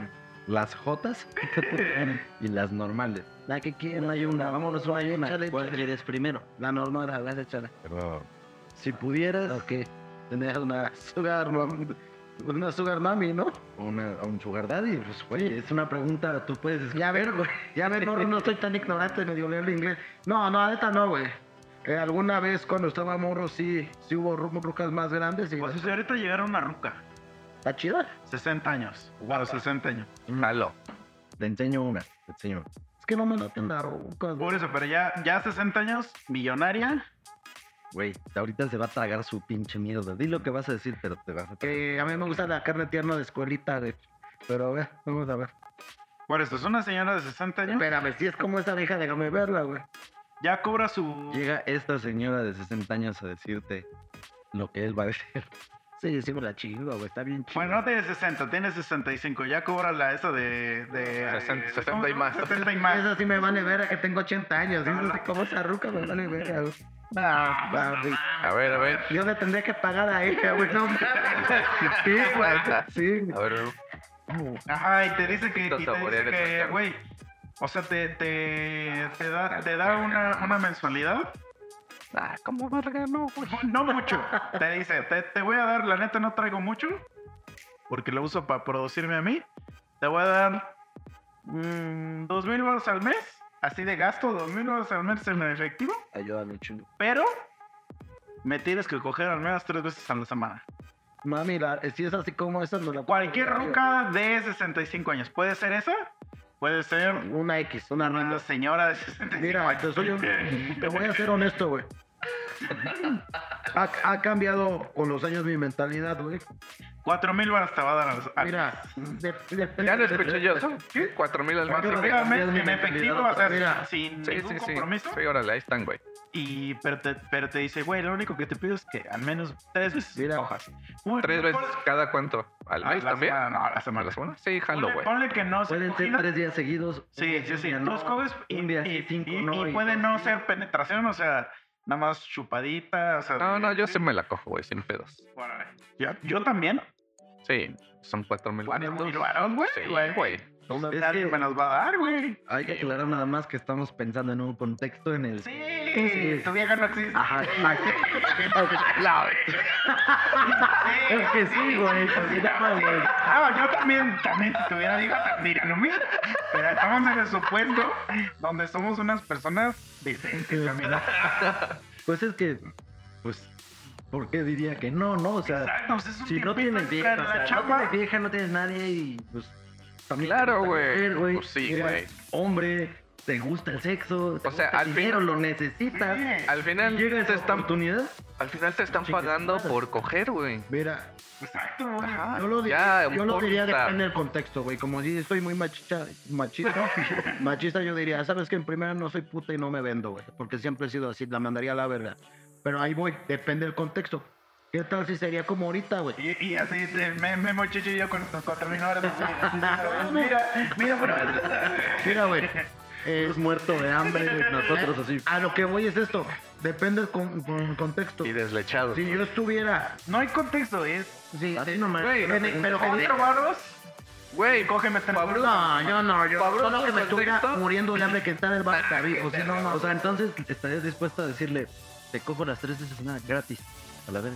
las Jotas y las normales. la que quieran. Una y una. Vámonos una y una. ¿Cuál quieres primero? La normal, ver, échala. Pero si pudieras Ok. Tener una sugar, mami- una sugar mami, ¿no? una, a un sugar daddy, pues güey, es una pregunta, tú puedes Ya ver, güey. Ya ver, no, no estoy tan ignorante, me dio leer el inglés. No, no, neta no, güey. Eh, alguna vez cuando estaba morro sí, sí hubo ru- rucas más grandes y Pues si ahorita llegaron una ruca. está chida. 60 años. Wow, 60 años. Jalo. Te enseño una, te enseño. Es que no me laten las rucas, Por eso, pero ya, ya 60 años, millonaria. Güey, ahorita se va a tragar su pinche miedo. Di lo que vas a decir, pero te vas a tragar. Que a mí me gusta la carne tierna de escuelita, güey. Pero a ver, vamos a ver. Por eso, es una señora de 60 años. Espérame, si es como esa vieja, déjame verla, güey. Ya cobra su. Llega esta señora de 60 años a decirte lo que él va a decir. Sí, sí me la chingo, güey. Está bien chido. Bueno, no tiene 60, tiene 65. Ya cobra la esa de. de 60, de- 60 y más. 60 y más. Eso sí me vale ver que tengo 80 años. Eso sí, como esa ruca me vale ver, güey. Ah. A ver, a ver. Yo le tendría que pagar a ella, güey. No, sí, güey. Sí. A ver, Ajá, y te dice que. Y te dice que, güey. O sea, te, te, te da, te da una, una mensualidad. ah, ¿cómo verga? No, güey. No mucho. Te dice, te, te voy a dar, la neta no traigo mucho. Porque lo uso para producirme a mí. Te voy a dar mm, dos mil baros al mes. Así de gasto, dos mil al mes en efectivo. Ayúdame un chingo. Pero me tienes que coger al menos tres veces a la semana. Mami, la, si es así como esa, no la Cualquier ruca de 65 años. ¿Puede ser esa? Puede ser Una X, una una señora de 65 Mira, años. te, soy un- te voy a ser honesto, güey. Ha, ha cambiado con los años mi mentalidad, güey. Cuatro mil baros te va a dar al- Mira, de- de- Ya lo escuché yo. ¿son ¿Qué? ¿Cuatro mil al mi en efectivo, o sea, Mira. sin Sí, ningún sí, sí. compromiso. Sí, órale, ahí están, güey. Y, pero, te, pero te dice, güey, lo único que te pido es que al menos tres veces Mira. cojas. Uy, ¿Tres veces ponle- cada cuánto? ¿Al a mes la también? semana, no, a la ¿A semana. la semana? Sí, jalo, güey. ponle que no se Pueden ser tres días seguidos. Sí, sí, sí. día Tú escoges y, un día y- sí, cinco y- no. y y puede dos no sí. ser penetración, o sea, nada más chupadita, o sea... No, no, yo sí me la cojo, güey, sin pedos. Órale. Yo, yo también. Sí, son cuatro mil Cuatro varitos. mil varos, güey, Sí, güey. güey. Es Nadie que me los va a dar, güey. hay que aclarar nada más que estamos pensando en un contexto en el... Sí, Sí. tu vieja no existe. Ajá. No, Es que sí, güey. Ah, yo también, también, si tuviera hija, diría lo mismo. Pero estamos en el supuesto donde somos unas personas decentes, amigo. Pues es que, pues, ¿por qué diría que no, no? O sea, Exacto, pues es un si no tienes vieja, o sea, no tienes vieja, no tienes nadie y pues... también Claro, güey. Pues sí, Mira, güey. Hombre, te gusta el sexo, te O sea, gusta al el dinero, fin- lo necesitas. Sí. Al final Llega te esa están, oportunidad. al final te están Chingue su pagando por coger, güey. Mira, Exacto, güey. Ajá. yo lo, di- Ya, yo lo diría depende del contexto, güey. Como si estoy muy machista, machista, machista, yo diría, sabes que en primera no soy puta y no me vendo, güey. Porque siempre he sido así, la mandaría a la verdad. Pero ahí voy, depende del contexto. ¿Qué tal si sería como ahorita, güey? Y, y así te- me, me mochicho yo con estos cuatro mil horas. Mira, mira, bueno. Mira, güey. eh, Es muerto de hambre, nosotros así. a lo que voy es esto. Depende del con, con- contexto. Y deslechado. Si yo estuviera. No hay contexto, es. Sí, Así eh, nomás. güey, en- pero que- Cuatro varos, Güey, cógeme tres. Pablo- No, yo no, yo Pablo, solo que me estuviera muriendo de hambre que estar en el bar o si no, no. O sea, entonces estarías dispuesto a decirle, te cojo las tres veces nada, gratis. A la vez.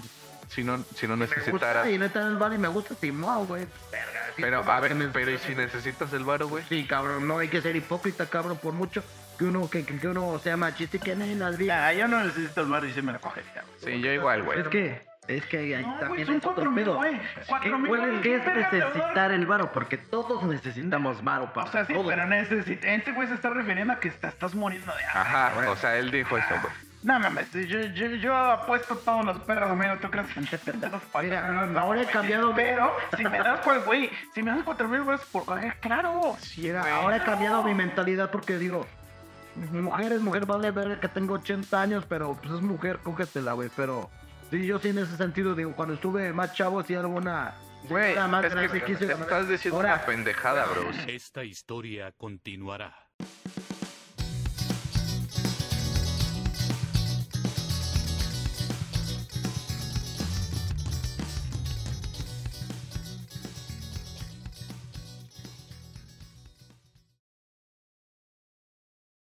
si no, si no necesitaras. y neta en el bar y me gusta Simón, güey. Verga, sí, Pero, a ver, me- pero ¿y si necesitas el varo, güey? Sí, cabrón, no hay que ser hipócrita, cabrón, por mucho que uno que, que uno sea machista y que nadie las diga. Ya, yo no necesito el bar y sí me lo cogería. güey. Sí, yo igual, güey. Es que, es que ahí No, también son es otro cuatro mil, pedo. güey. Cuatro ¿Qué, es- verga, necesitar el varo? Porque todos necesitamos varo, para O sea, sí, todo. pero necesito. Este güey se está refiriendo a que estás muriendo de hambre. Ajá, o sea, él dijo eso, güey. No mames, yo, yo, yo apuesto todos los perros, amigo. ¿Tú crees que te los Mira, ahora he cambiado, Pero si me das, pues, güey, si me das cuatro mil pesos por coger, claro. Ahora he cambiado mi mentalidad porque digo, mi mujer es mujer, vale ver que tengo 80 años, pero pues es mujer, cógetela, güey. Pero sí, yo sí en ese sentido, digo, cuando estuve más chavo, sí alguna. Güey, es que estás diciendo Ahora- una pendejada, bro. Esta historia continuará.